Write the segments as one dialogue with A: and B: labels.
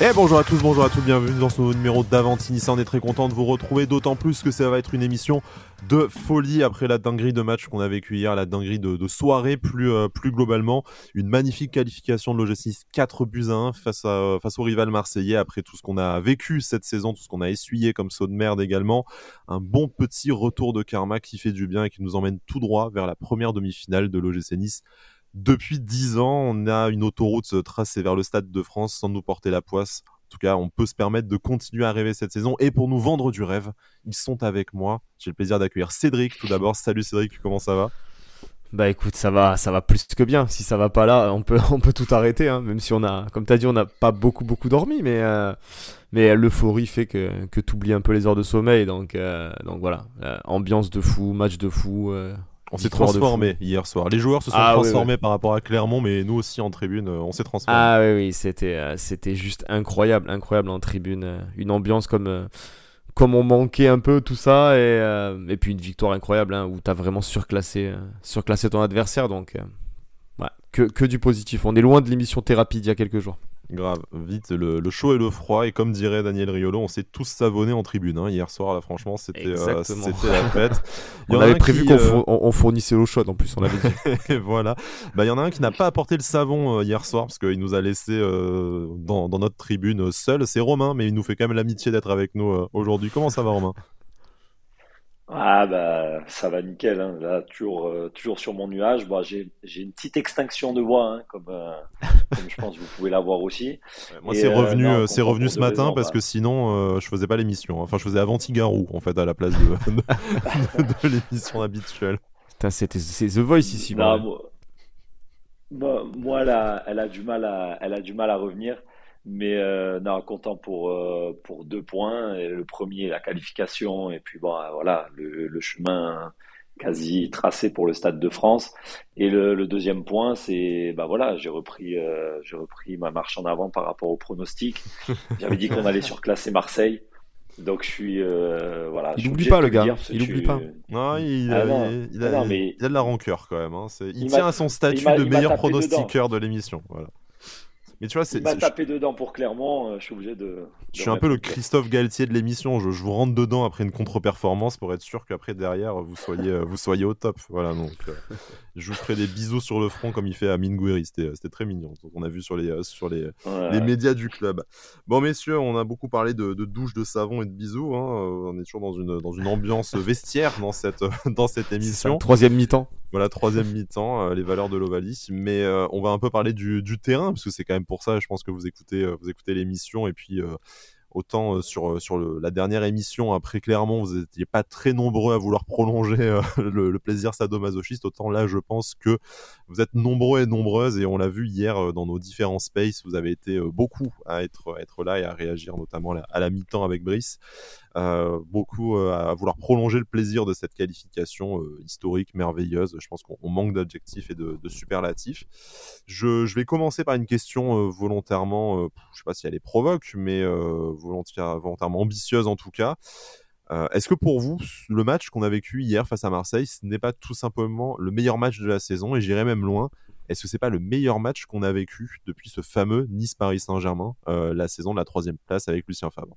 A: Et bonjour à tous, bonjour à tous, bienvenue dans ce nouveau numéro d'Avantini. On est très content de vous retrouver, d'autant plus que ça va être une émission de folie après la dinguerie de match qu'on a vécu hier, la dinguerie de, soirée plus, euh, plus globalement. Une magnifique qualification de l'OGC 4 buts à 1 face, à, face au rival marseillais après tout ce qu'on a vécu cette saison, tout ce qu'on a essuyé comme saut de merde également. Un bon petit retour de karma qui fait du bien et qui nous emmène tout droit vers la première demi-finale de l'OGC Nice depuis dix ans, on a une autoroute tracée vers le Stade de France sans nous porter la poisse. En tout cas, on peut se permettre de continuer à rêver cette saison. Et pour nous vendre du rêve, ils sont avec moi. J'ai le plaisir d'accueillir Cédric tout d'abord. Salut Cédric, comment ça va?
B: Bah écoute, ça va, ça va plus que bien. Si ça va pas là, on peut, on peut tout arrêter. Hein. Même si on a, comme tu as dit, on n'a pas beaucoup, beaucoup dormi, mais, euh, mais l'euphorie fait que, que tu oublies un peu les heures de sommeil. Donc, euh, donc voilà, euh, ambiance de fou, match de fou.
A: On s'est transformé hier soir. Les joueurs se sont ah transformés par rapport à Clermont, mais nous aussi en tribune, euh, on s'est transformé.
B: Ah oui, oui, c'était, euh, c'était juste incroyable, incroyable en tribune. Euh, une ambiance comme, comme on manquait un peu tout ça, et, et puis une victoire incroyable hein, où tu as vraiment surclassé, surclassé ton adversaire. Donc, que, que du positif. On est loin de l'émission thérapie d'il y a quelques jours.
A: Grave, vite, le, chaud et le froid. Et comme dirait Daniel Riolo, on s'est tous savonnés en tribune. Hein. Hier soir, là, franchement, c'était euh, la fête.
B: on avait prévu qu'on euh, fournissait l'eau chaude en plus, on avait
A: dit. voilà. Bah, il y en a un qui n'a pas apporté le savon euh, hier soir parce qu'il nous a laissé dans, dans, notre tribune seul. C'est Romain, mais il nous fait quand même l'amitié d'être avec nous aujourd'hui. Comment ça va, Romain?
C: Ah bah ça va nickel, hein. là toujours euh, toujours sur mon nuage. Bon, j'ai j'ai une petite extinction de voix, hein, comme, euh, comme je pense que vous pouvez l'avoir aussi.
A: moi c'est revenu euh, c'est revenu ce matin parce bah. que sinon je faisais pas l'émission. Enfin je faisais Avantigarou en fait à la place de, de, l'émission habituelle.
B: c'était c'est The Voice ici.
C: moi, moi, elle, a, elle a du mal à elle a du mal à revenir. Mais euh, non, content pour, euh, pour deux points. Et le premier, la qualification, et puis bon, euh, voilà, le, le, chemin quasi tracé pour le Stade de France. Et le, le deuxième point, c'est bah voilà, j'ai repris, euh, j'ai repris ma marche en avant par rapport au pronostic. J'avais dit qu'on allait surclasser Marseille. Donc je suis euh, voilà.
B: Il n'oublie pas le gars. Il n'oublie pas.
A: Non, il, ah il, a, il, a, de la rancœur quand même. Hein. Il, tient à son statut de meilleur pronostiqueur de l'émission. Voilà.
C: Mais tu vois, c'est. m'a tapé dedans pour Clermont, euh, je suis obligé de.
A: je suis un peu le Christophe Galtier de l'émission. Je, vous rentre dedans après une contre-performance pour être sûr qu'après derrière vous soyez, euh, vous soyez au top. Voilà, donc euh, je vous ferai des bisous sur le front comme il fait à Minguiri. C'était très mignon. On a vu sur les, sur les, les médias du club. Bon, messieurs, on a beaucoup parlé de, de douche, de savon et de bisous. Hein. On est toujours dans une, dans une ambiance vestiaire dans cette, dans cette émission.
B: troisième mi-temps.
A: Voilà, troisième mi-temps, les valeurs de l'Ovalie. Mais on va un peu parler du, du terrain, parce que c'est quand même pour ça, je pense que vous écoutez, euh, vous écoutez l'émission et puis euh, autant euh, sur, sur la dernière émission après Clermont, vous n'étiez pas très nombreux à vouloir prolonger le, plaisir sadomasochiste, autant là je pense que vous êtes nombreux et nombreuses et on l'a vu hier dans nos différents spaces, vous avez été beaucoup à être, être là et à réagir notamment à la mi-temps avec Brice. Euh, beaucoup euh, à vouloir prolonger le plaisir de cette qualification euh, historique, merveilleuse. Je pense qu'on manque d'adjectifs et de, superlatifs. Je, vais commencer par une question volontairement, je sais pas si elle est provoque, mais volontairement ambitieuse en tout cas. Est-ce que pour vous, le match qu'on a vécu hier face à Marseille, ce n'est pas tout simplement le meilleur match de la saison? Et j'irai même loin. Est-ce que c'est pas le meilleur match qu'on a vécu depuis ce fameux Nice-Paris Saint-Germain, la saison de la troisième place avec Lucien Favre?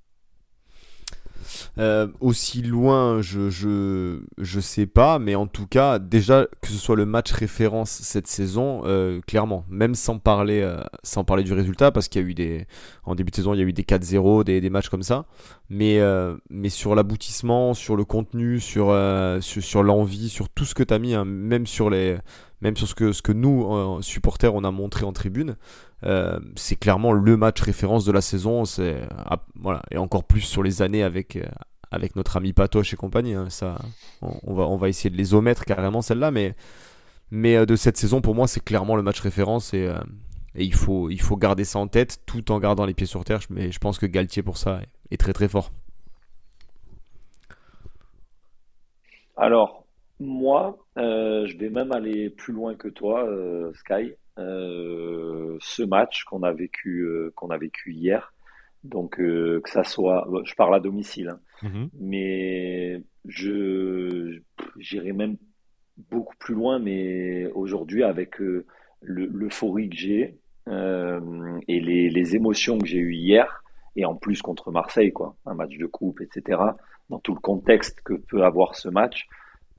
B: Euh, aussi loin, je, je, sais pas, mais en tout cas, déjà que ce soit le match référence cette saison, euh, clairement, même sans parler, euh, sans parler du résultat, parce qu'il y a eu des, en début de saison, il y a eu des 4-0, des, des, matchs comme ça, mais, sur l'aboutissement, sur le contenu, sur, l'envie, sur tout ce que tu mis, hein, même sur les, même sur ce que, ce que nous, supporters, on a montré en tribune, euh, c'est clairement le match référence de la saison. C'est ah, voilà et encore plus sur les années avec euh, avec notre ami Patoche et compagnie. Hein, ça, on, va on va essayer de les omettre carrément celle-là, mais mais euh, de cette saison pour moi c'est clairement le match référence et, et il faut il faut garder ça en tête tout en gardant les pieds sur terre. Mais je pense que Galtier pour ça est, très très fort.
C: Alors moi, je vais même aller plus loin que toi, Sky. Euh, ce match qu'on a vécu euh, qu'on a vécu hier. Donc euh, que ça soit, je parle à domicile, hein. mhm. mais je j'irai même beaucoup plus loin. Mais aujourd'hui, avec l'euphorie que j'ai, et les, les, émotions que j'ai eues hier, et en plus contre Marseille, quoi, un match de coupe, etc., dans tout le contexte que peut avoir ce match,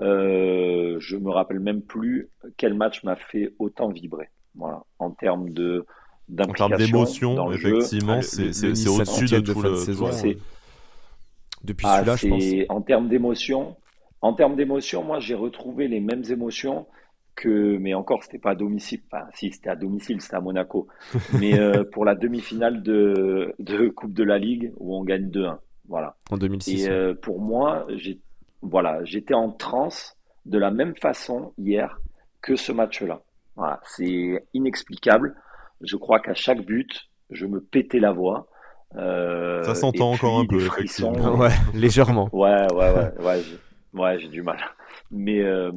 C: euh, je me rappelle même plus quel match m'a fait autant vibrer. Voilà, en termes de
A: en termes d'émotion, effectivement, ah, c'est au-dessus de toute la saison.
B: Depuis ah, celui-là, je pense.
C: En termes d'émotion, en termes d'émotion, moi, j'ai retrouvé les mêmes émotions que, mais encore, c'était pas à domicile. Enfin, si, c'était à domicile, c'était à Monaco. mais euh, pour la demi-finale de, de Coupe de la Ligue où on gagne 2-1. Voilà.
B: En 2006.
C: Et euh, pour moi, j'ai, voilà, j'étais en transe de la même façon hier que ce match-là. Voilà, c'est inexplicable. Je crois qu'à chaque but, je me pétais la voix.
A: Euh, ça s'entend encore un peu, effectivement.
B: Ouais, légèrement.
C: Ouais, ouais, ouais, ouais, ouais, j'ai du mal. Mais, euh,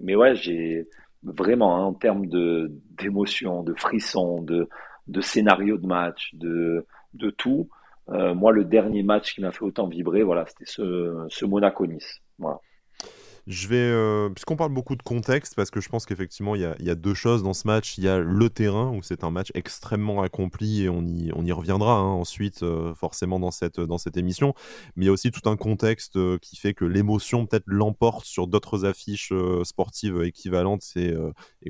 C: mais ouais, j'ai vraiment hein, en termes de d'émotion, de frissons, de de scénario de match, de de tout. Euh, moi, le dernier match qui m'a fait autant vibrer, voilà, c'était ce, ce Monaco-Nice. Voilà.
A: Je vais, euh, puisqu'on parle beaucoup de contexte, parce que je pense qu'effectivement, il y, a, deux choses dans ce match. Il y a le terrain, où c'est un match extrêmement accompli, et on y, reviendra hein, ensuite, euh, forcément, dans cette, émission. Mais il y a aussi tout un contexte qui fait que l'émotion, peut-être, l'emporte sur d'autres affiches sportives équivalentes. et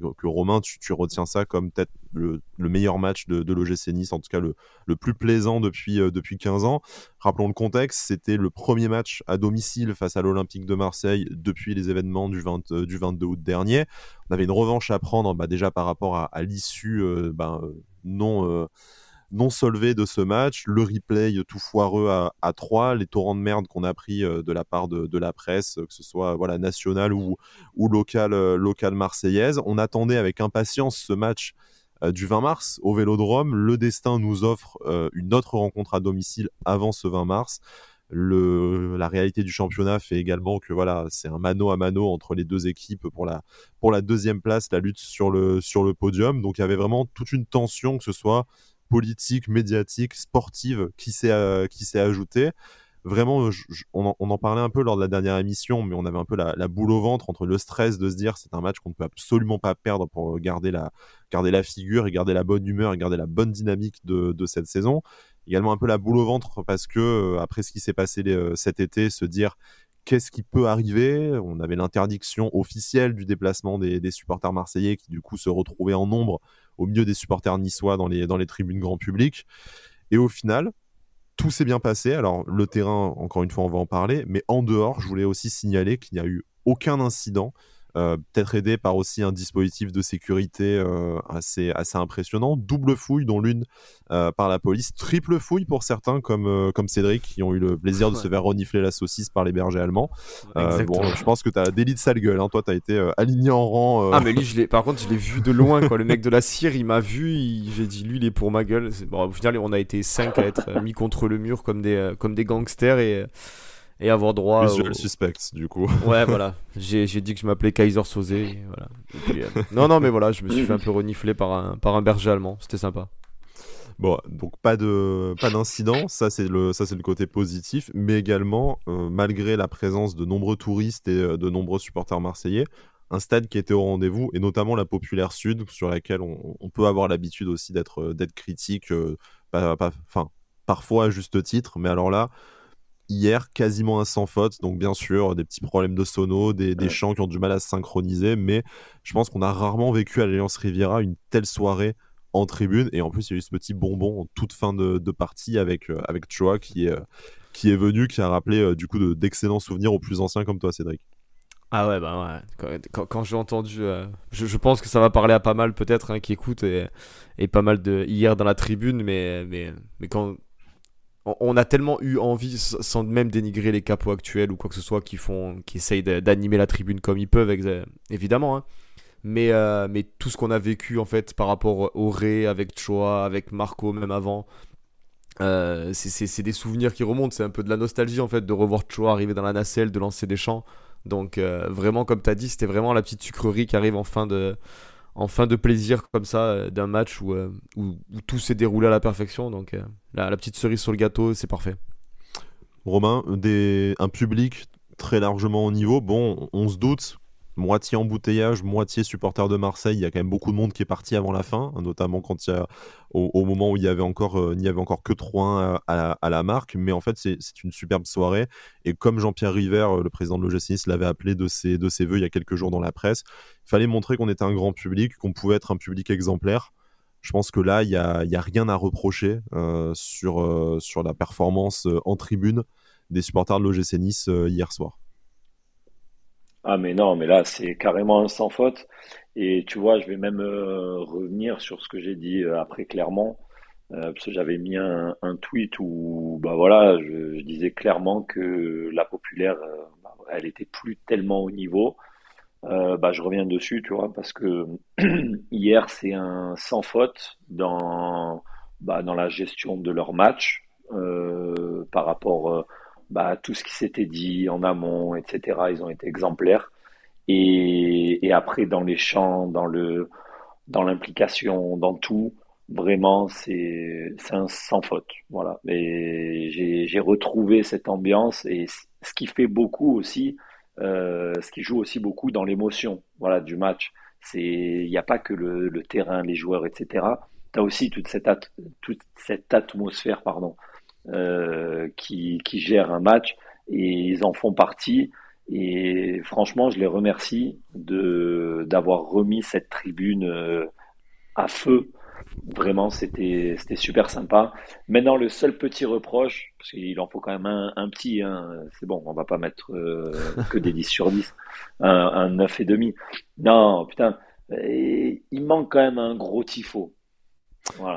A: que Romain, tu, retiens ça comme peut-être le, meilleur match de, de l'OGC Nice, en tout cas le, le plus plaisant depuis, depuis 15 ans. Rappelons le contexte, c'était le premier match à domicile face à l'Olympique de Marseille depuis les événements du, 20, euh, du 22 août dernier. On avait une revanche à prendre bah, déjà par rapport à, l'issue euh, bah, euh, non, non solvée de ce match, le replay tout foireux à, à 3, les torrents de merde qu'on a pris de la part de, la presse, que ce soit voilà, nationale ou, ou locale, locale marseillaise. On attendait avec impatience ce match euh, du 20 mars au Vélodrome. Le destin nous offre euh, une autre rencontre à domicile avant ce 20 mars. La réalité du championnat fait également que voilà, c'est un mano à mano entre les deux équipes pour la, deuxième place, la lutte sur le, podium. Donc il y avait vraiment toute une tension, que ce soit politique, médiatique, sportive, qui s'est euh, qui vraiment, on, en, parlait un peu lors de la dernière émission, mais on avait un peu la, boule au ventre entre le stress de se dire c'est un match qu'on ne peut absolument pas perdre pour garder la, garder la figure et garder la bonne humeur et garder la bonne dynamique de, cette saison. Également un peu la boule au ventre parce que euh, après ce qui s'est passé euh, cet été, se dire qu'est-ce qui peut arriver? On avait l'interdiction officielle du déplacement des, des, supporters marseillais qui du coup se retrouvaient en nombre au milieu des supporters niçois dans les, dans les tribunes grand public. Et au final, tout s'est bien passé. Alors, le terrain, encore une fois, on va en parler. Mais en dehors, je voulais aussi signaler qu'il n'y a eu aucun incident peut-être aidé par aussi un dispositif de sécurité euh, assez, assez impressionnant. Double fouille, dont l'une euh, par la police. Triple fouille pour certains, comme, comme Cédric, qui ont eu le plaisir de se faire renifler la saucisse par les bergers allemands. bon, je pense que tu as délit de sale gueule. Hein. Toi, tu as été aligné en rang.
B: Ah, mais lui, je par contre, je l'ai vu de loin. Quoi. Le mec de la cire, il m'a vu. J'ai dit, lui, il est pour ma gueule. Bon, au final, on a été cinq à être mis contre le mur comme des, comme des gangsters. Et et avoir droit.
A: Visual suspect, du coup.
B: Ouais, voilà. J'ai dit que je m'appelais Kaiser Soze. Voilà. Euh, non, non, mais voilà, je me suis fait un peu renifler par un, par un berger allemand. C'était sympa.
A: Bon, donc pas de pas d'incident, ça c'est le ça c'est le côté positif, mais également euh, malgré la présence de nombreux touristes et euh, de nombreux supporters marseillais, un stade qui était au rendez-vous et notamment la populaire sud sur laquelle on, peut avoir l'habitude aussi d'être d'être critique, pas, enfin parfois à juste titre, mais alors là hier quasiment un sans faute. Donc bien sûr, des petits problèmes de sono, des, des chants qui ont du mal à se synchroniser, mais je pense qu'on a rarement vécu à l'Alliance Riviera une telle soirée en tribune. Et en plus, il y a eu ce petit bonbon en toute fin de, partie avec, euh, avec Choa qui est, euh, qui est venu, qui a rappelé euh, du coup d'excellents souvenirs aux plus anciens comme toi, Cédric.
B: Ah ouais, bah ouais. Quand, j'ai entendu, je, pense que ça va parler à pas mal peut-être hein, qui écoutent et, et, pas mal de hier dans la tribune, mais, mais, mais quand, on a tellement eu envie, sans même dénigrer les capots actuels ou quoi que ce soit, qui font, qui essayent d'animer la tribune comme ils peuvent, évidemment. Hein. Mais, euh, mais tout ce qu'on a vécu en fait par rapport au Ré, avec Choa, avec Marco, même avant, euh, c'est des souvenirs qui remontent. C'est un peu de la nostalgie en fait de revoir Choa arriver dans la nacelle, de lancer des chants. Donc euh, vraiment, comme tu as dit, c'était vraiment la petite sucrerie qui arrive en fin de, en fin de plaisir comme ça euh, d'un match où, euh, où, tout s'est déroulé à la perfection. Donc euh, la, la, petite cerise sur le gâteau, c'est parfait.
A: Romain, un public très largement au niveau. Bon, on se doute moitié embouteillage, moitié supporter de Marseille. Il y a quand même beaucoup de monde qui est parti avant la fin, notamment quand il y a, au, moment où il y avait encore, euh, avait encore que 3-1 à, la marque. Mais en fait, c'est une superbe soirée. Et comme Jean-Pierre River, euh, le président de l'OGC Nice, l'avait appelé de ses, de ses voeux il y a quelques jours dans la presse, il fallait montrer qu'on était un grand public, qu'on pouvait être un public exemplaire. Je pense que là, il n'y a, a, rien à reprocher euh, sur, sur la performance en tribune des supporters de l'OGC Nice hier soir.
C: Ah mais non, mais là c'est carrément un sans faute. Et tu vois, je vais même euh, revenir sur ce que j'ai dit euh, après clairement, euh, parce que j'avais mis un, tweet où bah voilà, je, disais clairement que la populaire, bah, elle était plus tellement au niveau. bah je reviens dessus, tu vois, parce que hier c'est un sans faute dans bah, dans la gestion de leur match par rapport bah, tout ce qui s'était dit en amont, etc. Ils ont été exemplaires. Et, après, dans les champs, dans le, dans l'implication, dans tout, vraiment, c'est, sans faute. Voilà. Et j'ai, retrouvé cette ambiance et ce qui fait beaucoup aussi, euh, ce qui joue aussi beaucoup dans l'émotion, voilà, du match. C'est, il n'y a pas que le, terrain, les joueurs, etc. Tu as aussi toute cette, toute cette atmosphère, pardon, qui, qui gèrent un match et ils en font partie. Et franchement, je les remercie de d'avoir remis cette tribune euh, à feu. Vraiment, c'était c'était super sympa. Maintenant, le seul petit reproche, parce qu'il en faut quand même un, petit, hein, c'est bon, on va pas mettre euh, que des 10 sur 10, un, un 9 et demi. Non, putain, il manque quand même un gros tifo.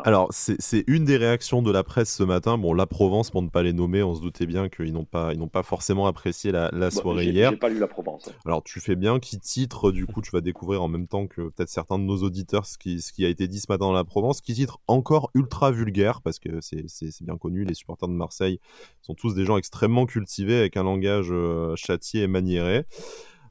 A: Alors, c'est une des réactions de la presse ce matin. Bon, la Provence, pour ne pas les nommer, on se doutait bien qu'ils n'ont pas, ils pas forcément apprécié la, la soirée hier.
C: J'ai pas lu la Provence.
A: Alors, tu fais bien qui titre, du coup, tu vas découvrir en même temps que peut-être certains de nos auditeurs ce qui, ce qui a été dit ce matin dans la Provence, qui titre encore ultra vulgaire, parce que c'est bien connu, les supporters de Marseille sont tous des gens extrêmement cultivés, avec un langage euh, châtié et maniéré.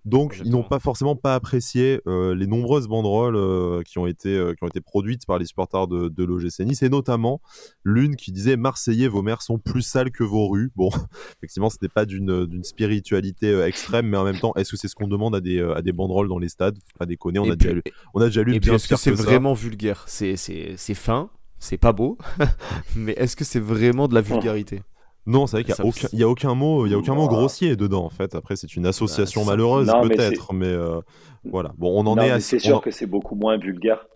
A: Donc, ils n'ont pas forcément pas apprécié euh, les nombreuses banderoles euh, qui, ont été, euh, qui ont été produites par les supporters de, de l'OGC Nice, et notamment l'une qui disait Marseillais, vos mères sont plus sales que vos rues. Bon, effectivement, ce n'est pas d'une spiritualité extrême, mais en même temps, est-ce que c'est ce qu'on demande à des, à des banderoles dans les stades? Pas déconner, on, a déjà, lu, on a déjà lu
B: bien Est-ce que c'est vraiment vulgaire? C'est fin, c'est pas beau, mais est-ce que c'est vraiment de la vulgarité?
A: Non, c'est vrai qu'il n'y a, aucun, mot, il y a aucun mot grossier dedans en fait. Après, c'est une association malheureuse peut-être, mais, euh, voilà. Bon, on en est.
C: C'est sûr que c'est beaucoup moins vulgaire.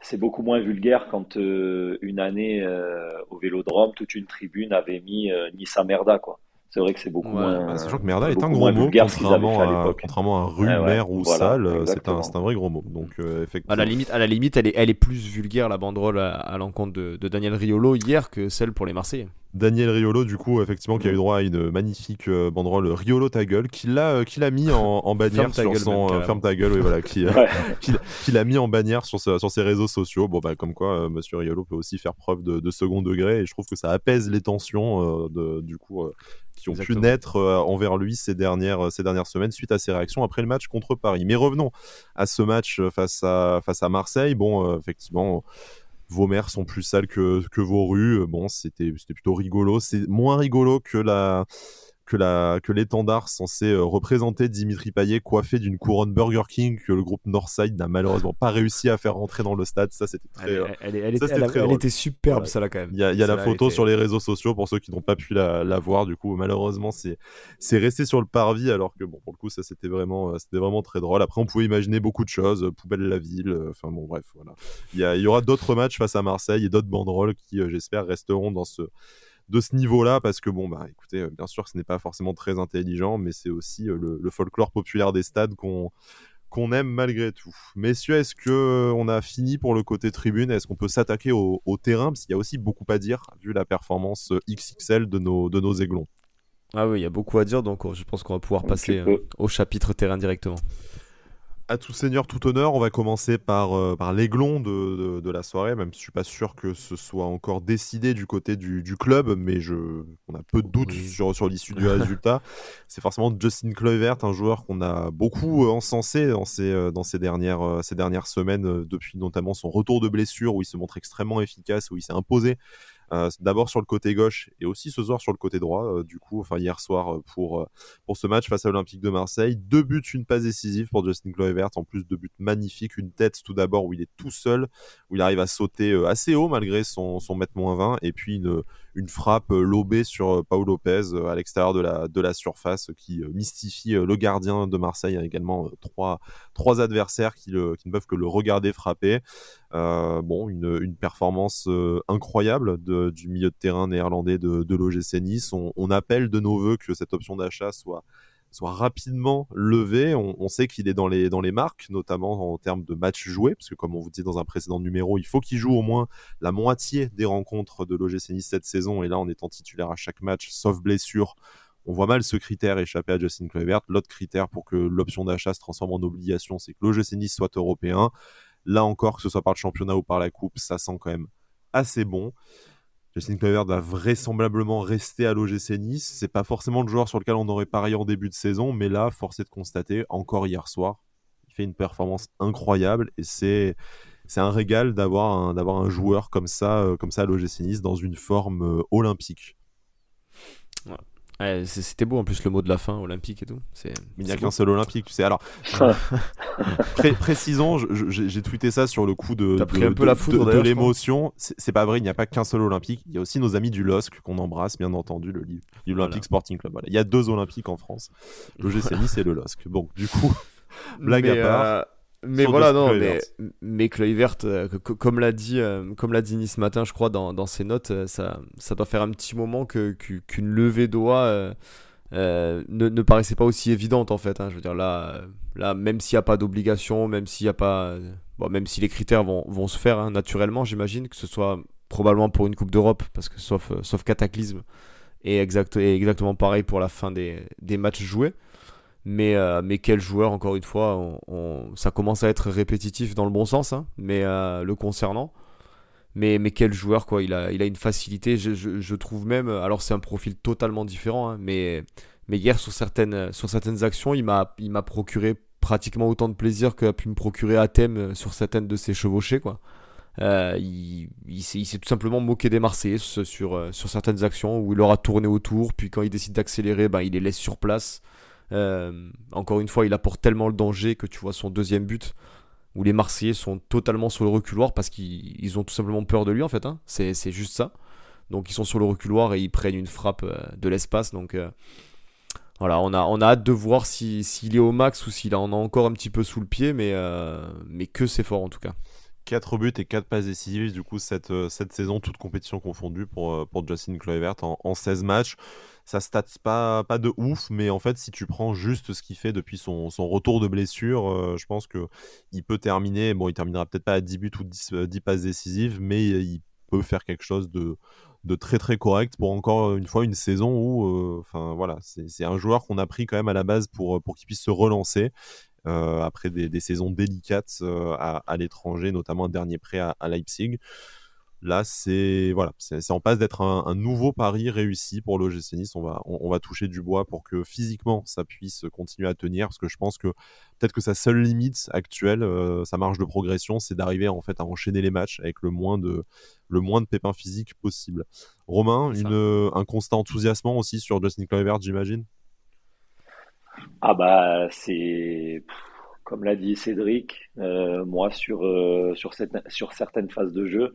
C: C'est beaucoup moins vulgaire quand euh, une année euh, au Vélodrome, toute une tribune avait mis Nissa Merda quoi. C'est vrai que c'est beaucoup moins.
A: Bah, sachant que merda est un gros mot, contrairement à, contrairement à rue, mer ou salle, c'est un, un, vrai gros mot. Donc, effectivement.
B: À la limite, à la limite elle, est, elle est plus vulgaire, la banderole, à, à l'encontre de, de, Daniel Riolo hier que celle pour les Marseillais.
A: Daniel Riolo, du coup, effectivement, qui a eu droit à une magnifique euh, banderole Riolo ta gueule, qu'il a, euh, qu'il a mis en, bannière sur son. Euh, ferme ta gueule, oui, voilà, qui, mis en bannière sur, sur ses réseaux sociaux. Bon, bah, comme quoi, monsieur Riolo peut aussi faire preuve de, second degré, et je trouve que ça apaise les tensions, de, du coup, qui ont pu naître envers lui ces dernières, ces dernières semaines suite à ses réactions après le match contre Paris. Mais revenons à ce match face à, face à Marseille. Bon, effectivement vos mères sont plus sales que, que vos rues. Bon, c'était plutôt rigolo. C'est moins rigolo que la que, la, que l'étendard censé euh, représenter Dimitri Payet coiffé d'une couronne Burger King que le groupe Northside n'a malheureusement pas réussi à faire rentrer dans le stade. Ça, c'était très.
B: Elle, elle, était, superbe, ça là quand même.
A: Il y a, y a la photo sur les réseaux sociaux pour ceux qui n'ont pas pu la, la, voir. Du coup, malheureusement, c'est, c'est resté sur le parvis alors que, bon, pour le coup, ça c'était vraiment, euh, c'était vraiment très drôle. Après, on pouvait imaginer beaucoup de choses. Euh, poubelle la ville. Enfin, bon, bref, voilà. Il y, a, il y aura d'autres matchs face à Marseille et d'autres banderoles qui, j'espère, resteront dans ce de ce niveau-là, parce que bon, bah écoutez, euh, bien sûr que ce n'est pas forcément très intelligent, mais c'est aussi euh, le, folklore populaire des stades qu'on qu'on aime malgré tout. Messieurs, est-ce que euh, on a fini pour le côté tribune? Est-ce qu'on peut s'attaquer au, terrain? Parce qu'il y a aussi beaucoup à dire, vu la performance XXL de nos, de nos aiglons.
B: Ah oui, il y a beaucoup à dire, donc je pense qu'on va pouvoir passer au chapitre terrain directement
A: à tout seigneur, tout honneur, on va commencer par, euh, par l'aiglon de, de, la soirée, même si je suis pas sûr que ce soit encore décidé du côté du, du club, mais je, on a peu de doutes sur, sur l'issue du résultat. C'est forcément Justin Kluivert, un joueur qu'on a beaucoup euh, encensé dans ces, euh, dans ces, dernières, ces dernières semaines, depuis notamment son retour de blessure, où il se montre extrêmement efficace, où il s'est imposé D'abord sur le côté gauche et aussi ce soir sur le côté droit. du coup, enfin hier soir pour pour ce match face à l'Olympique de Marseille, deux buts, une passe décisive pour Justin Kluivert. En plus, deux buts magnifiques, une tête tout d'abord où il est tout seul, où il arrive à sauter assez haut malgré son son mètre moins 20, et puis une une frappe lobée sur Paul Lopez à l'extérieur de la de la surface qui mystifie le gardien de Marseille. Il y a également trois trois adversaires qui, ne peuvent que le regarder frapper. Euh, bon, une, une performance euh, incroyable de, du milieu de terrain néerlandais de, de l'OGC Nice. On, appelle de nos voeux que cette option d'achat soit soit rapidement levée. On, on sait qu'il est dans les, dans les marques, notamment en termes de matchs joués, parce que comme on vous dit dans un précédent numéro, il faut qu'il joue au moins la moitié des rencontres de l'OGC Nice cette saison. Et là, en étant titulaire à chaque match, sauf blessure, on voit mal ce critère échapper à Justin Kluivert. L'autre critère pour que l'option d'achat se transforme en obligation, c'est que l'OGC Nice soit européen. Là encore, que ce soit par le championnat ou par la coupe, ça sent quand même assez bon. Justin Kluivert va vraisemblablement rester à l'OGC Nice. C'est pas forcément le joueur sur lequel on aurait parié en début de saison, mais là, force est de constater, encore hier soir, il fait une performance incroyable et c'est c'est un régal d'avoir un, d'avoir un joueur comme ça, euh, comme ça à l'OGC Nice dans une forme euh,
B: C'était beau en plus le mot de la fin, olympique et tout.
A: Il n'y a qu'un seul olympique, tu sais. Alors, précisons, j'ai tweeté ça sur le coup de, de, l'émotion. C'est pas vrai, il n'y a pas qu'un seul olympique. Il y a aussi nos amis du LOSC qu'on embrasse, bien entendu, le l'Olympique Sporting Club. Voilà. Il y a deux olympiques en France, le GC Nice et le LOSC. Bon, du coup, blague à part. Euh,
B: mais voilà, non, mais, mais Kluivert, euh, comme l'a dit, euh, comme l'a dit Nice ce matin, je crois, dans, dans ses notes, euh, ça, ça doit faire un petit moment que, qu'une levée de ne, ne, paraissait pas aussi évidente en fait. Hein. Je veux dire, là, là même s'il n'y a pas d'obligation, même s'il y a pas. Bon, même si les critères vont, vont se faire hein, naturellement, j'imagine, que ce soit probablement pour une Coupe d'Europe, parce que sauf, sauf cataclysme, et, exact, et exactement pareil pour la fin des, des matchs joués. Mais, euh, mais quel joueur, encore une fois, ça commence à être répétitif dans le bon sens, hein, mais euh, le concernant. Mais, mais quel joueur, quoi. Il a, il a une facilité, je, je, trouve même. Alors, c'est un profil totalement différent, hein, mais, mais hier, sur certaines, sur certaines actions, il m'a procuré pratiquement autant de plaisir qu'a pu me procurer Athème sur certaines de ses chevauchées, quoi. Euh, il, il s'est tout simplement moqué des Marseillais sur, sur, certaines actions où il aura tourné autour, puis quand il décide d'accélérer, ben, il les laisse sur place. Euh, encore une fois, il apporte tellement le danger que tu vois son deuxième but où les Marseillais sont totalement sur le reculoir parce qu'ils ont tout simplement peur de lui en fait. Hein. C'est juste ça. Donc ils sont sur le reculoir et ils prennent une frappe euh, de l'espace. Donc euh, voilà, on a, on a hâte de voir s'il est au max ou s'il en a encore un petit peu sous le pied, mais, mais que c'est fort en tout cas.
A: 4 buts et 4 passes décisives du coup cette, cette saison, toute compétition confondue pour, pour Justin Kluivert en, en 16 matchs ça stats pas, pas de ouf, mais en fait, si tu prends juste ce qu'il fait depuis son, retour de blessure, euh, je pense que il peut terminer. Bon, il terminera peut-être pas à 10 buts ou 10, 10, euh, passes décisives, mais il peut faire quelque chose de, très très correct pour encore une fois une saison où, euh, enfin voilà, c'est un joueur qu'on a pris quand même à la base pour, qu'il puisse se relancer. après des, saisons délicates à, l'étranger, notamment un dernier prêt à Leipzig. Là, c'est voilà, c'est en passe d'être un, nouveau pari réussi pour l'OGC Nice. On va, on, va toucher du bois pour que physiquement ça puisse continuer à tenir, parce que je pense que peut-être que sa seule limite actuelle, euh, sa marge de progression, c'est d'arriver en fait à enchaîner les matchs avec le moins de, le moins de pépins physiques possible. Romain, une, un constat enthousiasmant aussi sur Justin Kluivert, j'imagine?
C: Ah bah c'est comme l'a dit Cédric, euh, moi sur, euh, sur, cette, sur certaines phases de jeu,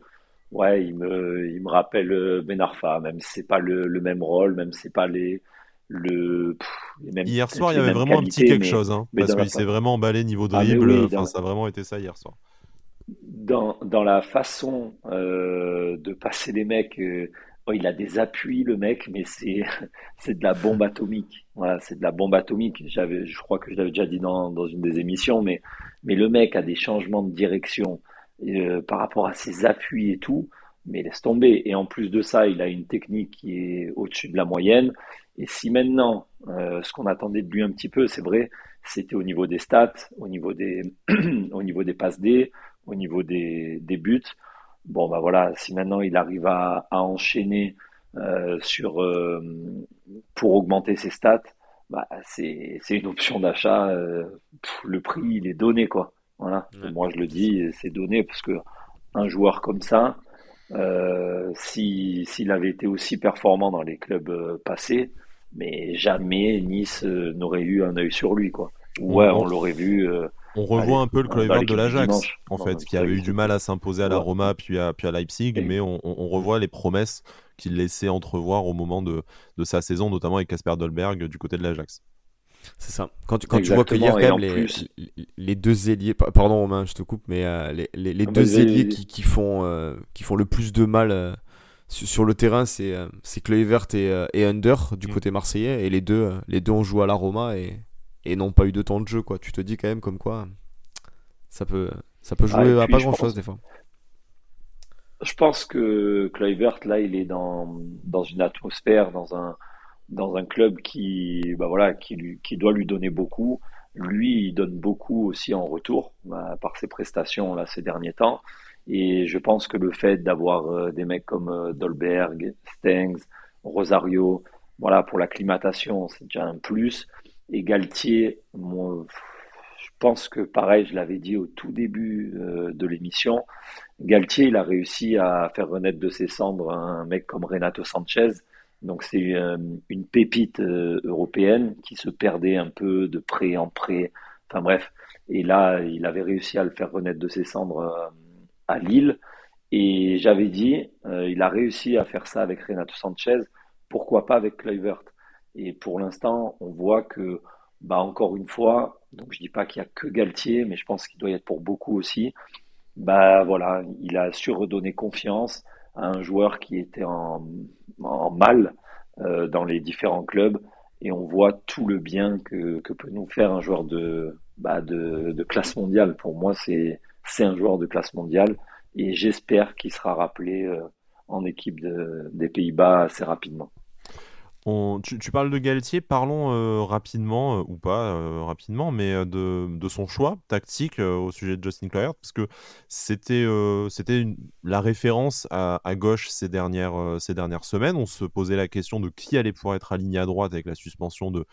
C: Ouais, il me, il me rappelle euh, Ben Arfa, même si c'est pas le, le, même rôle, même si c'est pas les, le,
A: les mêmes, Hier soir, il y avait vraiment un petit quelque chose, hein, parce qu'il s'est vraiment emballé niveau ah, dribble. enfin, Ça a vraiment été ça hier soir.
C: Dans, dans la façon euh, de passer les mecs, euh, oh, il a des appuis, le mec, mais c'est, c'est de la bombe atomique. Voilà, c'est de la bombe atomique. J'avais, je crois que je l'avais déjà dit dans, dans une des émissions, mais, mais le mec a des changements de direction euh, par rapport à ses appuis et tout, mais laisse tomber. Et en plus de ça, il a une technique qui est au-dessus de la moyenne. Et si maintenant, euh, ce qu'on attendait de lui un petit peu, c'est vrai, c'était au niveau des stats, au niveau des, passes D, au niveau des, buts. Bon, bah voilà, si maintenant il arrive à, enchaîner euh, sur, pour augmenter ses stats, bah, c'est une option d'achat. Le prix, il est donné, quoi. Voilà. Moi, je le dis, c'est donné parce que un joueur comme ça, s'il avait été aussi performant dans les clubs passés, mais jamais Nice n'aurait eu un œil sur lui, quoi. Ouais, on l'aurait vu.
A: On revoit un peu le Kluivert de l'Ajax, en fait, qui avait eu du mal à s'imposer à la Roma puis à, puis à Leipzig, mais on, revoit les promesses qu'il laissait entrevoir au moment de, sa saison, notamment avec Casper Dolberg du côté de l'Ajax.
B: C'est ça. Quand tu, quand tu vois qu'il y a quand même les, les, deux ailiers, pardon Romain, je te coupe, mais euh, les, les, deux ailiers qui, qui, font, euh, qui font le plus de mal euh, sur, le terrain, c'est euh, Kluivert et, et Under du mm. côté marseillais, et les deux, les deux ont joué à la Roma et, et n'ont pas eu de temps de jeu. Quoi. Tu te dis quand même comme quoi ça peut, ça peut jouer à pas grand-chose des fois.
C: Je pense que Kluivert, là, il est dans, dans une atmosphère, dans un, dans un club qui, bah voilà, qui, doit lui donner beaucoup. Lui, il donne beaucoup aussi en retour bah, par ses prestations là ces derniers temps. Et je pense que le fait d'avoir euh, des mecs comme euh, Dolberg, Stengs, Rosario, voilà, pour l'acclimatation, c'est déjà un plus. Et Galtier, je pense que pareil, je l'avais dit au tout début euh, de l'émission, Galtier, il a réussi à faire renaître de ses cendres un mec comme Renato Sanchez. Donc c'est euh, une pépite euh, européenne qui se perdait un peu de près en près. Enfin bref, et là, il avait réussi à le faire renaître de ses cendres à Lille. Et j'avais dit, il a réussi à faire ça avec Renato Sanchez. Pourquoi pas avec Kluivert? Et pour l'instant, on voit que, bah, encore une fois, donc je dis pas qu'il y a que Galtier, mais je pense qu'il doit y être pour beaucoup aussi. Bah voilà, il a su redonner confiance un joueur qui était en, en mal euh, dans les différents clubs et on voit tout le bien que, que peut nous faire un joueur de, bah de, classe mondiale. Pour moi, c'est un joueur de classe mondiale et j'espère qu'il sera rappelé euh, en équipe de, des Pays-Bas assez rapidement
A: tu, parles de Galtier, parlons euh, rapidement, euh, ou pas euh, rapidement, mais de, son choix tactique au sujet de Justin Kluivert, parce que c'était la référence à, gauche ces ces dernières semaines. On se posait la question de qui allait pouvoir être aligné à droite avec la suspension de,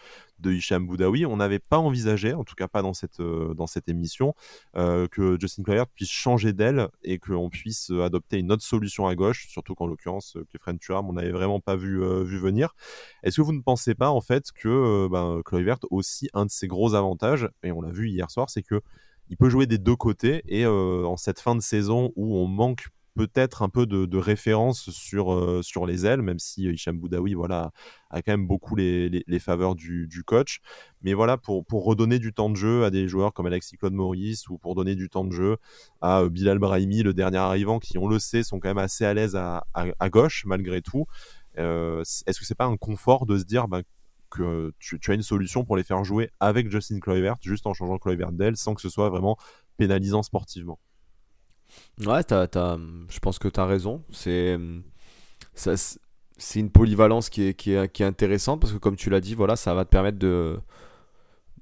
A: de Hicham Boudaoui. On n'avait pas envisagé, en tout cas pas dans cette, dans cette émission, que Justin Kluivert puisse changer d'aile et qu'on puisse adopter une autre solution à gauche, surtout qu'en l'occurrence, Kefren Turam, on n'avait vraiment pas vu, vu venir. Est-ce que vous ne pensez pas en fait que euh, ben, Kluivert aussi un de ses gros avantages, et on l'a vu hier soir, c'est que il peut jouer des deux côtés et euh, en cette fin de saison où on manque peut-être un peu de, référence sur, euh, sur les ailes, même si Hicham Boudaoui voilà, a quand même beaucoup les, les, faveurs du, du, coach. Mais voilà, pour, pour redonner du temps de jeu à des joueurs comme Alexis Claude Maurice ou pour donner du temps de jeu à Bilal Brahimi, le dernier arrivant, qui, on le sait, sont quand même assez à l'aise à, à, gauche malgré tout. Euh, est-ce que c'est pas un confort de se dire bah, que tu, as une solution pour les faire jouer avec Justin Kluivert, juste en changeant Kluivert d'aile, sans que ce soit vraiment pénalisant sportivement?
B: Ouais, je pense que tu as raison. C'est une polyvalence qui est, qui, intéressante parce que comme tu l'as dit, voilà, ça va te permettre de,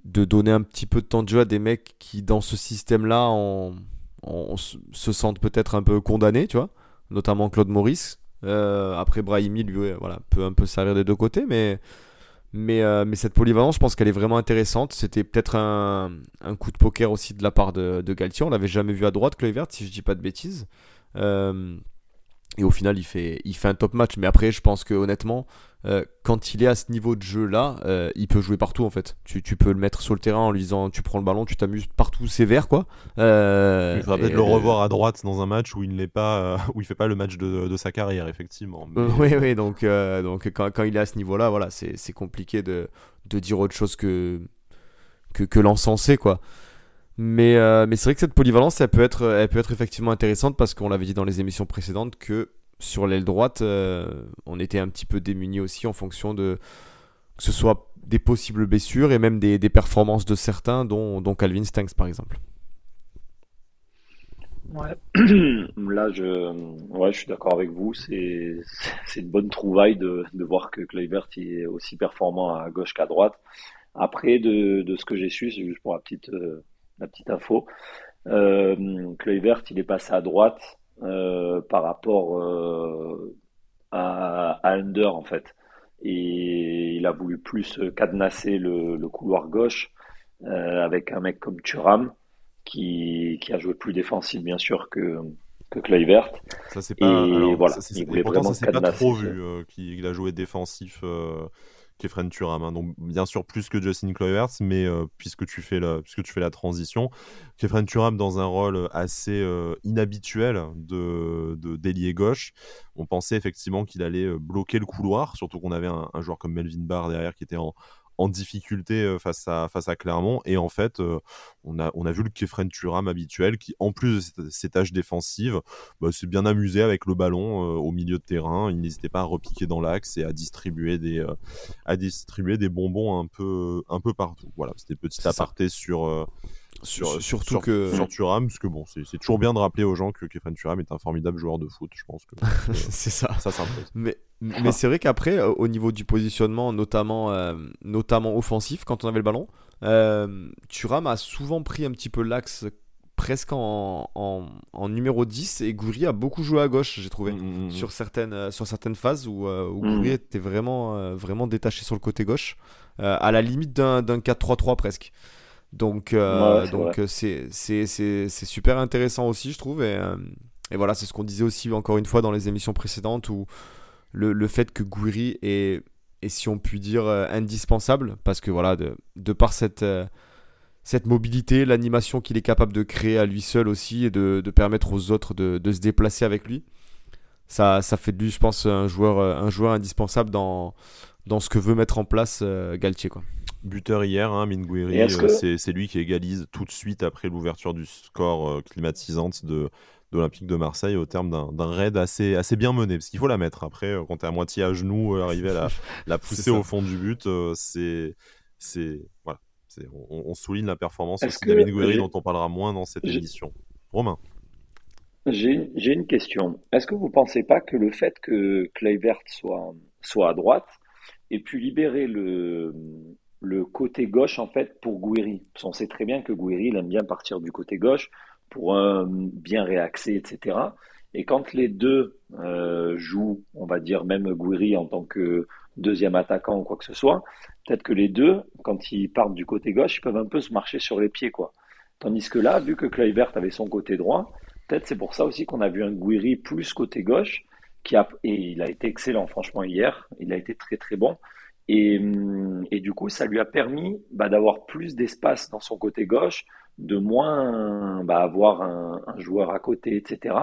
B: de donner un petit peu de temps de jeu à des mecs qui, dans ce système-là, se sentent peut-être un peu condamnés, tu vois, notamment Claude Maurice, euh, après, Brahimi, lui, voilà, peut un peu servir des deux côtés, mais, mais, euh, mais cette polyvalence, je pense qu'elle est vraiment intéressante. C'était peut-être un, un, coup de poker aussi de la part de, Galtier. On l'avait jamais vu à droite, Kluivert, si je dis pas de bêtises. Euh, et au final, il fait, il fait un top match. Mais après, je pense que honnêtement, euh, quand il est à ce niveau de jeu là, euh, il peut jouer partout en fait. Tu, tu, peux le mettre sur le terrain en lui disant tu prends le ballon, tu t'amuses partout sévère quoi.
A: Euh, il faudra peut-être le revoir à droite dans un match où il n'est pas, où il fait pas le match de, de sa carrière effectivement.
B: oui oui donc donc quand, quand, il est à ce niveau là, voilà c'est compliqué de, de dire autre chose que que, que l'encensé quoi. Mais, mais c'est vrai que cette polyvalence, elle peut, être, elle peut être effectivement intéressante parce qu'on l'avait dit dans les émissions précédentes que sur l'aile droite, euh, on était un petit peu démunis aussi en fonction de que ce soit des possibles blessures et même des, performances de certains, dont, Calvin Stanks par exemple.
C: Ouais. Là, je, suis d'accord avec vous. C'est, une bonne trouvaille de, voir que Kluivert est aussi performant à gauche qu'à droite. Après, de, ce que j'ai su, c'est juste pour la petite, euh, la petite info, euh, il est passé à droite par rapport euh, à, à, Under en fait. Et il a voulu plus cadenasser le, le couloir gauche euh, avec un mec comme Turam qui, qui, a joué plus défensif bien sûr que, que Kluivert.
A: Ça c'est pas. Et voilà, il voulait pourtant, ça pas trop vu qu'il a joué défensif. Kefren Turam. Hein. Bien sûr, plus que Justin Kluivert, mais euh, puisque, tu fais la, transition, Kefren Turam dans un rôle assez euh, inhabituel de, de gauche. On pensait effectivement qu'il allait euh, bloquer le couloir, surtout qu'on avait un, un, joueur comme Melvin Barr derrière qui était en, en difficulté euh, face à, face à Clermont. Et en fait, euh, on, a, on a vu le Kefren Turam habituel qui, en plus de ses tâches défensives, bah, s'est bien amusé avec le ballon euh, au milieu de terrain. Il n'hésitait pas à repiquer dans l'axe et à distribuer des, à distribuer des bonbons un peu, un peu partout. Voilà, c'était petit aparté sur sur, surtout que sur Thuram parce que bon c'est toujours bien de rappeler aux gens que Kefren Turam est un formidable joueur de foot je pense que
B: c'est ça. ça mais mais c'est vrai qu'après euh, au niveau du positionnement notamment euh, notamment offensif quand on avait le ballon euh, Thuram a souvent pris un petit peu l'axe presque en, en, numéro 10 et Goury a beaucoup joué à gauche j'ai trouvé mm, mm, mm, sur certaines sur certaines phases où, où Goury était vraiment vraiment détaché sur le côté gauche à la limite d'un 4-3-3 presque donc, euh, donc euh, c'est, c'est, c'est, super intéressant aussi, je trouve. Et, euh, et voilà, c'est ce qu'on disait aussi encore une fois dans les émissions précédentes où le, le fait que Gouiri est, est, si on peut dire, indispensable, parce que voilà, de, de par cette, cette mobilité, l'animation qu'il est capable de créer à lui seul aussi et de, de permettre aux autres de, de, se déplacer avec lui, ça, ça fait de lui, je pense, un joueur, un joueur indispensable dans, dans ce que veut mettre en place Galtier. Quoi
A: buteur hier, hein, euh, c'est lui qui égalise tout de suite après l'ouverture du score euh, climatisante de d'Olympique de Marseille au terme d'un raid assez, assez bien mené. Parce qu'il faut la mettre. Après, euh, quand tu es à moitié à genoux, arriver à la, la pousser au fond du but, c'est. Voilà. On, on, souligne la performance aussi d'Amine Gouiri dont on parlera moins dans cette édition. Romain.
C: J'ai une question. Est-ce que vous ne pensez pas que le fait que Kluivert soit, soit à droite ait pu libérer le, le côté gauche en fait pour Gouiri. On sait très bien que Gouiri il aime bien partir du côté gauche pour un bien réaxer, etc. Et quand les deux euh, jouent, on va dire même Gouiri en tant que deuxième attaquant ou quoi que ce soit, peut-être que les deux, quand ils partent du côté gauche, ils peuvent un peu se marcher sur les pieds, quoi. Tandis que là, vu que Kluivert avait son côté droit, peut-être c'est pour ça aussi qu'on a vu un Gouiri plus côté gauche, qui a, et il a été excellent, franchement, hier. Il a été très très bon. Hum, et, du coup, ça lui a permis bah, d'avoir plus d'espace dans son côté gauche, de moins bah, avoir un, joueur à côté, etc.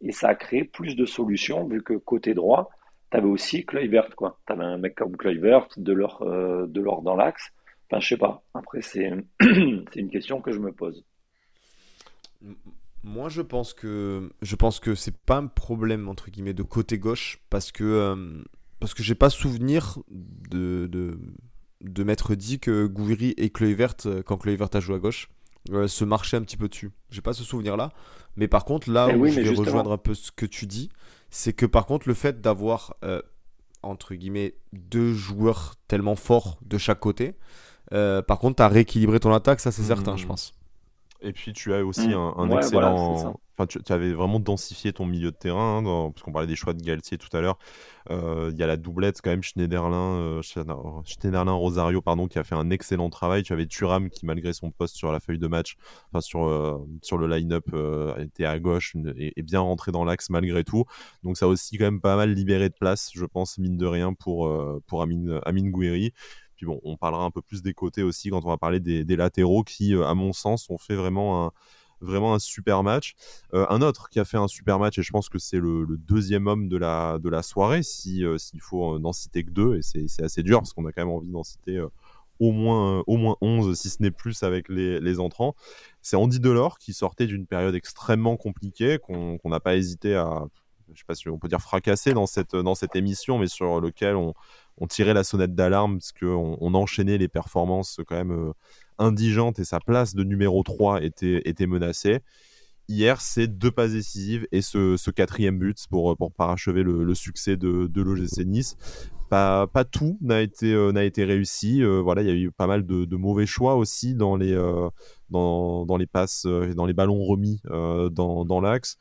C: Et ça a créé plus de solutions, vu que côté droit, tu avais aussi Kluivert. Tu avais un mec comme Kluivert, de l'or euh, dans l'axe. Enfin, je sais pas. Après, c'est une question que je me pose.
B: Moi, je pense que je pense que c'est pas un problème entre guillemets de côté gauche parce que euh, parce que j'ai pas souvenir de, de, de m'être dit que Gouiri et Kluivert, euh, quand Kluivert a joué à gauche, euh, se marchaient un petit peu dessus. J'ai pas ce souvenir-là. Mais par contre, là eh où je vais rejoindre un peu ce que tu dis, c'est que par contre, le fait d'avoir, euh, entre guillemets, deux joueurs tellement forts de chaque côté, par contre, tu as rééquilibré ton attaque, ça c'est certain, je mmh. pense.
A: Et puis tu as aussi mmh. un, excellent. Enfin, tu, avais vraiment densifié ton milieu de terrain, hein, parce qu'on parlait des choix de Galtier tout à l'heure. Euh, il y a la doublette quand même, Schneiderlin, euh, Schneiderlin Rosario, pardon, qui a fait un excellent travail. Tu avais Thuram qui, malgré son poste sur la feuille de match, enfin sur, euh, sur le line-up, était à gauche et, bien rentré dans l'axe malgré tout. Donc ça a aussi quand même pas mal libéré de place, je pense, mine de rien, pour, pour Amine, Amine Gouiri. Puis bon, on parlera un peu plus des côtés aussi quand on va parler des, latéraux qui, à mon sens, ont fait vraiment un, vraiment un super match. Euh, un autre qui a fait un super match, et je pense que c'est le, deuxième homme de la, de la soirée, si, euh, s'il faut n'en citer que deux, et c'est assez dur parce qu'on a quand même envie d'en citer au, moins, au moins 11, si ce n'est plus avec les, les entrants. C'est Andy Delors qui sortait d'une période extrêmement compliquée, qu'on n'a pas hésité à, je sais pas si on peut dire fracasser dans cette, dans cette émission, mais sur lequel on, on tirait la sonnette d'alarme parce qu'on on enchaînait les performances quand même euh, indigentes et sa place de numéro 3 était, était menacée. Hier, c'est deux passes décisives et ce, quatrième but pour, pour parachever le, succès de, de l'OGC Nice. Pas, tout n'a été, euh, été réussi. Euh, voilà, il y a eu pas mal de, mauvais choix aussi dans les, dans, dans les passes et dans les ballons remis dans, dans l'axe.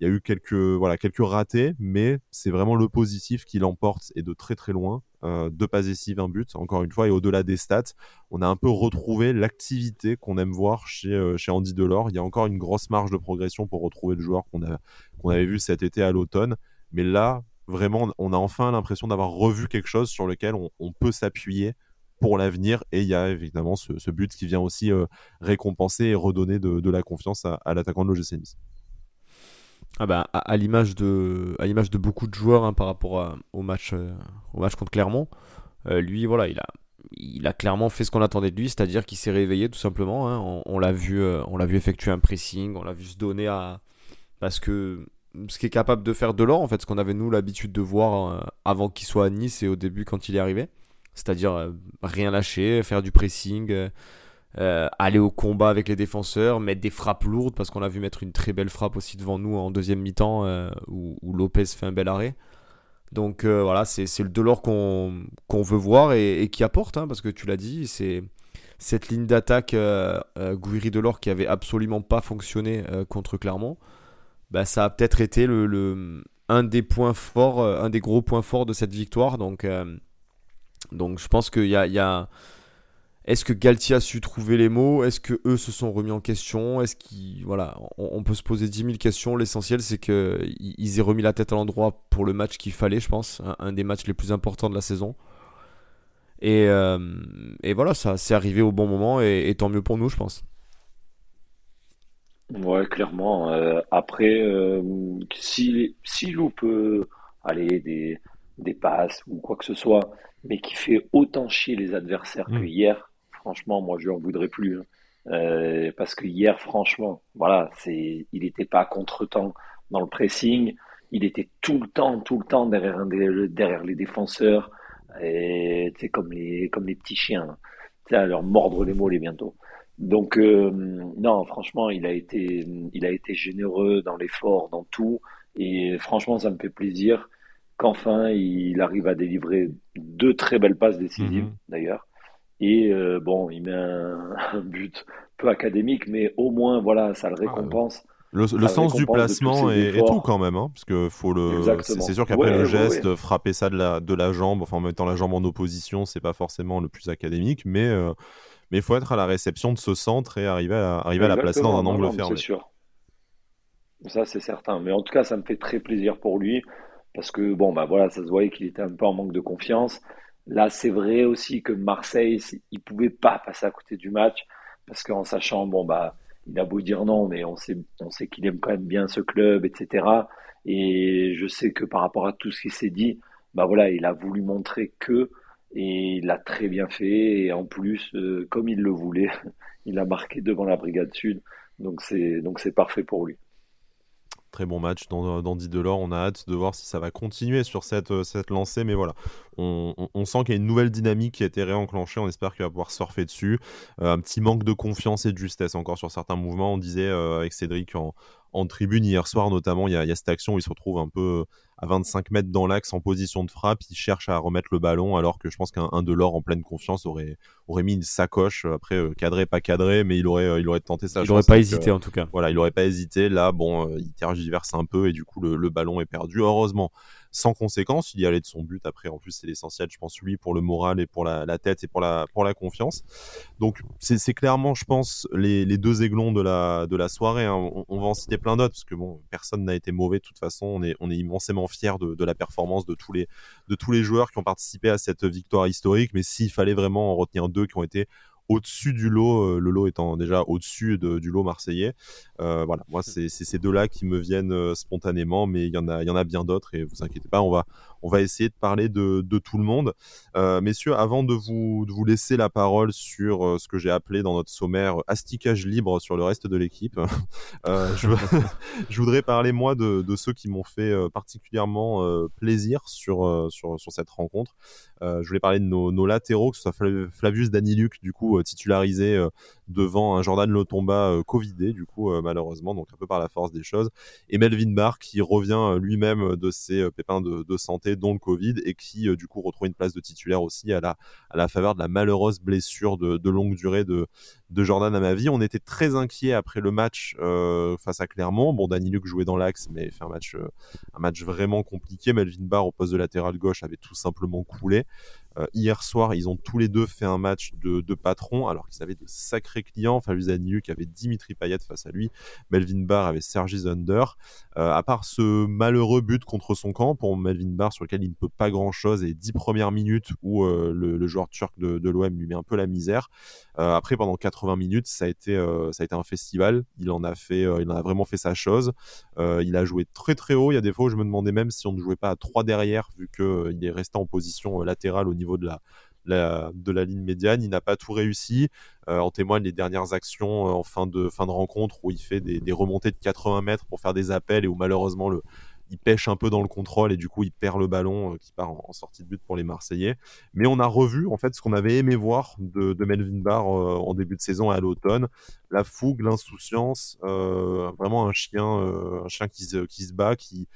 A: Il y a eu quelques, voilà, quelques ratés, mais c'est vraiment le positif qui l'emporte et de très très loin. deux passes décisives, un but, encore une fois, et au-delà des stats, on a un peu retrouvé l'activité qu'on aime voir chez, chez Andy Delors. Il y a encore une grosse marge de progression pour retrouver le joueur qu'on avait vu cet été à l'automne. Mais là, vraiment, on a enfin l'impression d'avoir revu quelque chose sur lequel on, peut s'appuyer pour l'avenir. Et il y a évidemment ce, but qui vient aussi euh, récompenser et redonner de, la confiance à, l'attaquant de l'OGC Nice.
B: Ah bah, à, l'image de, à l'image de beaucoup de joueurs hein, par rapport au, match, euh, au match contre Clermont, euh, lui, voilà, il a, il a clairement fait ce qu'on attendait de lui, c'est-à-dire qu'il s'est réveillé tout simplement. Hein. On, l'a vu, on l'a vu effectuer un pressing, on l'a vu se donner à, parce que ce qui est capable de faire Delors, en fait, ce qu'on avait nous l'habitude de voir avant qu'il soit à Nice et au début quand il est arrivé. C'est-à-dire euh, rien lâcher, faire du pressing, euh, aller au combat avec les défenseurs, mettre des frappes lourdes, parce qu'on a vu mettre une très belle frappe aussi devant nous en deuxième mi-temps où, Lopez fait un bel arrêt. Donc voilà, c'est le Delors qu'on veut voir et, qui apporte, hein, parce que tu l'as dit, c'est cette ligne d'attaque Gouiri-Delors qui avait absolument pas fonctionné contre Clermont. Bah, ça a peut-être été le, un des points forts, euh, un des gros points forts de cette victoire. Donc, euh, donc je pense qu'il y a. Est-ce que Galtier a su trouver les mots? Est-ce que eux se sont remis en question? Est-ce qu'ils voilà, on, peut se poser 10 000 questions. L'essentiel, c'est qu'ils aient remis la tête à l'endroit pour le match qu'il fallait, je pense, un, des matchs les plus importants de la saison. Et, euh, voilà, ça c'est arrivé au bon moment et, tant mieux pour nous, je pense.
C: Ouais, clairement. Euh, après, euh, si, si loupe aller des, des passes ou quoi que ce soit, mais qui fait autant chier les adversaires que mm. hier, franchement, moi, je n'en voudrais plus. Hein. Euh, parce que hier, franchement, voilà, c'est, il n'était pas contre-temps dans le pressing. Il était tout le temps, tout le temps derrière, derrière les défenseurs. Et c'est comme les, comme les petits chiens. Tu sais, à leur mordre les mollets bientôt. Donc euh, non, franchement, il a été, il a été généreux dans l'effort, dans tout, et franchement, ça me fait plaisir qu'enfin il arrive à délivrer deux très belles passes décisives mhm. d'ailleurs. Et euh, bon, il met un, but peu académique, mais au moins voilà, ça le récompense.
A: Le, sens du placement et, tout quand même, hein, parce que faut le. C'est sûr qu'après le geste, frapper ça de la, de la jambe, enfin en mettant la jambe en opposition, c'est pas forcément le plus académique, mais euh, mais il faut être à la réception de ce centre et arriver à, arriver à la placer dans un angle fermé.
C: C'est sûr. Ça, c'est certain. Mais en tout cas, ça me fait très plaisir pour lui. Parce que, bon, bah voilà, ça se voyait qu'il était un peu en manque de confiance. Là, c'est vrai aussi que Marseille, il pouvait pas passer à côté du match. Parce qu'en sachant, bon, bah, il a beau dire non, mais on sait, on sait qu'il aime quand même bien ce club, etc. Et je sais que par rapport à tout ce qui s'est dit, bah voilà, il a voulu montrer que et il l'a très bien fait. Et en plus, euh, comme il le voulait, il a marqué devant la Brigade Sud. Donc c'est donc c'est parfait pour lui.
A: Très bon match d'Andy Delors. On a hâte de voir si ça va continuer sur cette, euh, cette lancée. Mais voilà, on, sent qu'il y a une nouvelle dynamique qui a été réenclenchée. On espère qu'il va pouvoir surfer dessus. Euh, un petit manque de confiance et de justesse encore sur certains mouvements. On disait avec Cédric en, en tribune hier soir notamment, il y, a, cette action où il se retrouve un peu à 25 mètres dans l'axe en position de frappe, il cherche à remettre le ballon alors que je pense qu'un de l'or en pleine confiance aurait, aurait mis une sacoche, après euh, cadré, pas cadré, mais il aurait, euh, il aurait tenté ça.
B: Il n'aurait pas hésité en tout cas.
A: Voilà, il n'aurait pas hésité, là bon, euh, il tergiverse un peu et du coup le, le ballon est perdu. Heureusement, sans conséquence. Il y allait de son but. Après, en plus, c'est l'essentiel, je pense, lui, pour le moral et pour la, tête et pour la, pour la confiance. Donc, c'est clairement, je pense, les, deux aiglons de la, de la soirée. Hein. On, va en citer plein d'autres, parce que bon, personne n'a été mauvais de toute façon. On est, on est immensément fiers de, la performance de tous, les, de tous les joueurs qui ont participé à cette victoire historique. Mais s'il fallait vraiment en retenir deux qui ont été au-dessus du lot, euh, le lot étant déjà au-dessus du lot marseillais. Euh, voilà, moi c'est ces deux-là qui me viennent euh, spontanément, mais il y en a, il y en a bien d'autres et vous inquiétez pas, on va, on va essayer de parler de, tout le monde. messieurs, avant de vous, de vous laisser la parole sur ce que j'ai appelé dans notre sommaire asticage libre sur le reste de l'équipe, je, voudrais parler moi de, ceux qui m'ont fait particulièrement plaisir sur, sur, cette rencontre. je voulais parler de nos, latéraux, que ce soit Flavius Daniluc, du coup titularisé devant un Jordan Lotomba covidé, du coup donc un peu par la force des choses. Et Melvin Barr qui revient euh, lui-même de ses euh, pépins de, santé dont le Covid, et qui du coup retrouve une place de titulaire aussi à la, faveur de la malheureuse blessure de, longue durée de, Jordan à ma vie. On était très inquiet après le match face à Clermont. Bon, Danny Luc jouait dans l'axe, mais fait un match, un match vraiment compliqué. Melvin Barr au poste de latéral gauche avait tout simplement coulé. Euh, hier soir, ils ont tous les deux fait un match de, patron, alors qu'ils avaient de sacrés clients. Fabien qui avait Dimitri Payet face à lui, Melvin Barr avait Sergi Zunder. Euh, à part ce malheureux but contre son camp pour Melvin Barr, sur lequel il ne peut pas grand-chose, et 10 premières minutes où euh, le, joueur turc de, l'OM lui met un peu la misère. après, pendant 80 minutes, ça a été, ça a été un festival. Il en a fait, il en a vraiment fait sa chose. il a joué très très haut. Il y a des fois où je me demandais même si on ne jouait pas à 3 derrière, vu qu'il est resté en position latérale au niveau de la, de la ligne médiane. Il n'a pas tout réussi. Euh, en témoignent les dernières actions euh, en fin de, fin de rencontre où il fait des, remontées de 80 mètres pour faire des appels et où malheureusement le, il pêche un peu dans le contrôle et du coup il perd le ballon euh, qui part en, sortie de but pour les Marseillais. Mais on a revu en fait ce qu'on avait aimé voir de, Melvin Barr en début de saison et à l'automne, la fougue, l'insouciance, vraiment un chien, un chien qui qui se bat, qui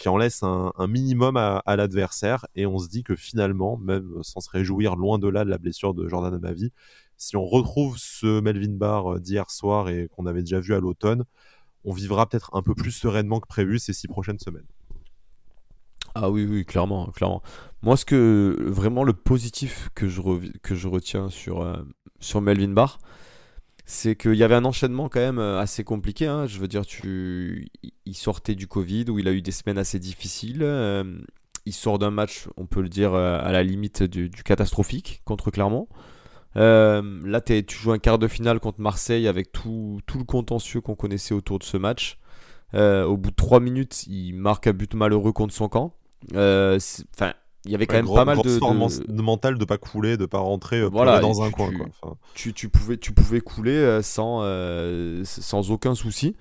A: qui en laisse un, minimum à, l'adversaire. Et on se dit que finalement, même sans se réjouir loin de là de la blessure de Jordan Amavi, si on retrouve ce Melvin Barr euh, d'hier soir et qu'on avait déjà vu à l'automne, on vivra peut-être un peu plus sereinement que prévu ces six prochaines semaines.
B: Ah oui, oui, clairement, clairement. Moi, ce que vraiment le positif que je, retiens sur, euh, sur Melvin Barr, c'est qu'il y avait un enchaînement quand même euh, assez compliqué. Hein. Je veux dire, tu... il sortait du Covid où il a eu des semaines assez difficiles. Euh, il sort d'un match, on peut le dire, euh, à la limite du, catastrophique contre Clermont. là, tu joues un quart de finale contre Marseille avec tout, tout le contentieux qu'on connaissait autour de ce match. au bout de 3 minutes, il marque un but malheureux contre son camp. Enfin, il y avait quand même pas mal de,
A: de... de mental de pas couler, de pas rentrer euh, voilà, dans un coin.
B: Tu, tu, pouvais, tu pouvais couler euh, sans, euh, sans aucun souci.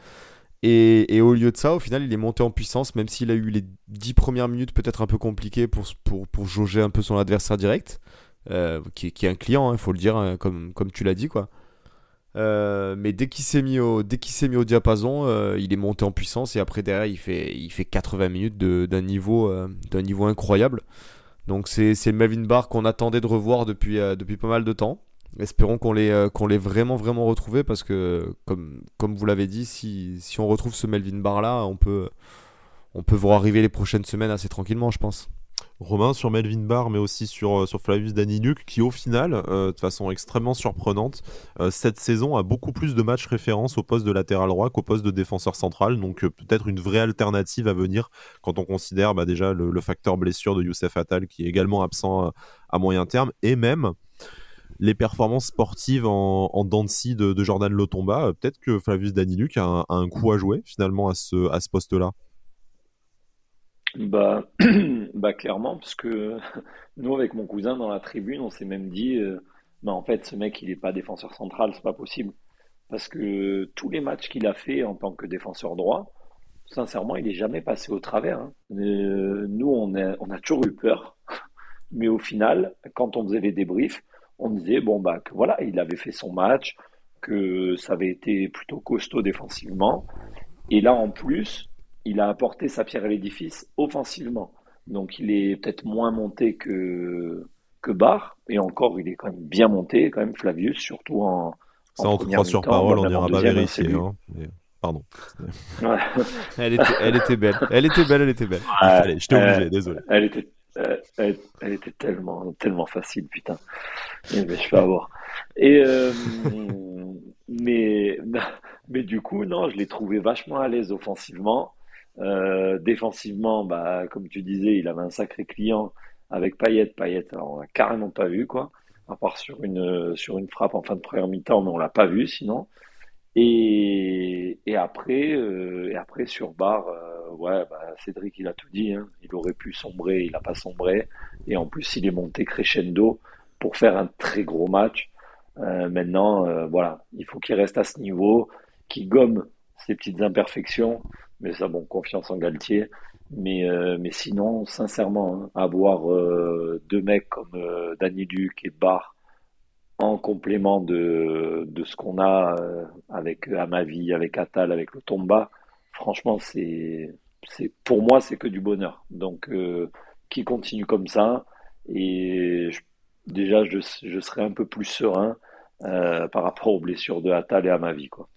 B: Et, et, au lieu de ça, au final, il est monté en puissance, même s'il a eu les 10 premières minutes peut-être un peu compliquées pour, pour, pour jauger un peu son adversaire direct, qui, qui, est un client, il hein, faut le dire, hein, comme, comme tu l'as dit. quoi. Euh, mais dès qu'il s'est mis au dès qu'il s'est mis au diapason, euh, il est monté en puissance et après derrière il fait il fait 80 minutes d'un niveau euh, d'un niveau incroyable. Donc c'est Melvin Barr qu'on attendait de revoir depuis depuis pas mal de temps. Espérons qu'on l'ait qu'on vraiment vraiment retrouvé parce que comme comme vous l'avez dit, si, si on retrouve ce Melvin Barr là, on peut on peut voir arriver les prochaines semaines assez tranquillement, je pense.
A: Romain sur Melvin Barr, mais aussi sur, euh, Flavius Daniluk, qui au final, euh, de façon extrêmement surprenante, euh, cette saison a beaucoup plus de matchs référence au poste de latéral droit qu'au poste de défenseur central. Donc peut-être une vraie alternative à venir quand on considère bah, déjà le, facteur blessure de Youssef Attal, qui est également absent à moyen terme, et même les performances sportives en, en dents de, Jordan Lotomba. peut-être que Flavius Daniluk a un, coup à jouer finalement à ce, à ce poste-là.
C: Bah, bah clairement, parce que nous, avec mon cousin dans la tribune, on s'est même dit, euh, bah, en fait, ce mec, il n'est pas défenseur central, c'est pas possible. Parce que tous les matchs qu'il a fait en tant que défenseur droit, sincèrement, il n'est jamais passé au travers. Hein. Euh, nous, on a, on a toujours eu peur. Mais au final, quand on faisait les débriefs, on disait, bon, bah, que voilà, il avait fait son match, que ça avait été plutôt costaud défensivement. Et là, en plus, il a apporté sa pierre à l'édifice offensivement. Donc il est peut-être moins monté que, que Barr, et encore il est quand même bien monté, quand même Flavius, surtout en.
A: Ça, en on sur parole, on n'ira pas vérifier. Hein, Pardon.
B: elle, était, elle, était, belle. Elle était belle, elle était belle.
A: Allez, je t'ai obligé, désolé.
C: Elle était, elle, était tellement, tellement facile, putain. Mais je peux avoir. Et euh, mais, mais du coup, non, je l'ai trouvé vachement à l'aise offensivement. Euh, défensivement, bah, comme tu disais, il avait un sacré client avec Payet. Payet, on l'a carrément pas vu, quoi. À part sur une, sur une frappe en fin de première mi-temps, mais on l'a pas vu sinon. Et, après, euh, après sur Bar, euh, ouais, bah, Cédric, il a tout dit. Hein. Il aurait pu sombrer, il n'a pas sombré. Et en plus, il est monté crescendo pour faire un très gros match. maintenant, voilà, il faut qu'il reste à ce niveau, qu'il gomme ses petites imperfections mais ça, bon, confiance en Galtier. Mais, euh, mais sinon, sincèrement, hein, avoir euh, deux mecs comme euh, Danny Duc et Barr en complément de, de ce qu'on a avec Amavi, avec Atal, avec le franchement, c'est, c'est, pour moi, c'est que du bonheur. Donc, qui continue comme ça. Et déjà, je, je, serai un peu plus serein par rapport aux blessures de Atal et à ma vie. Quoi.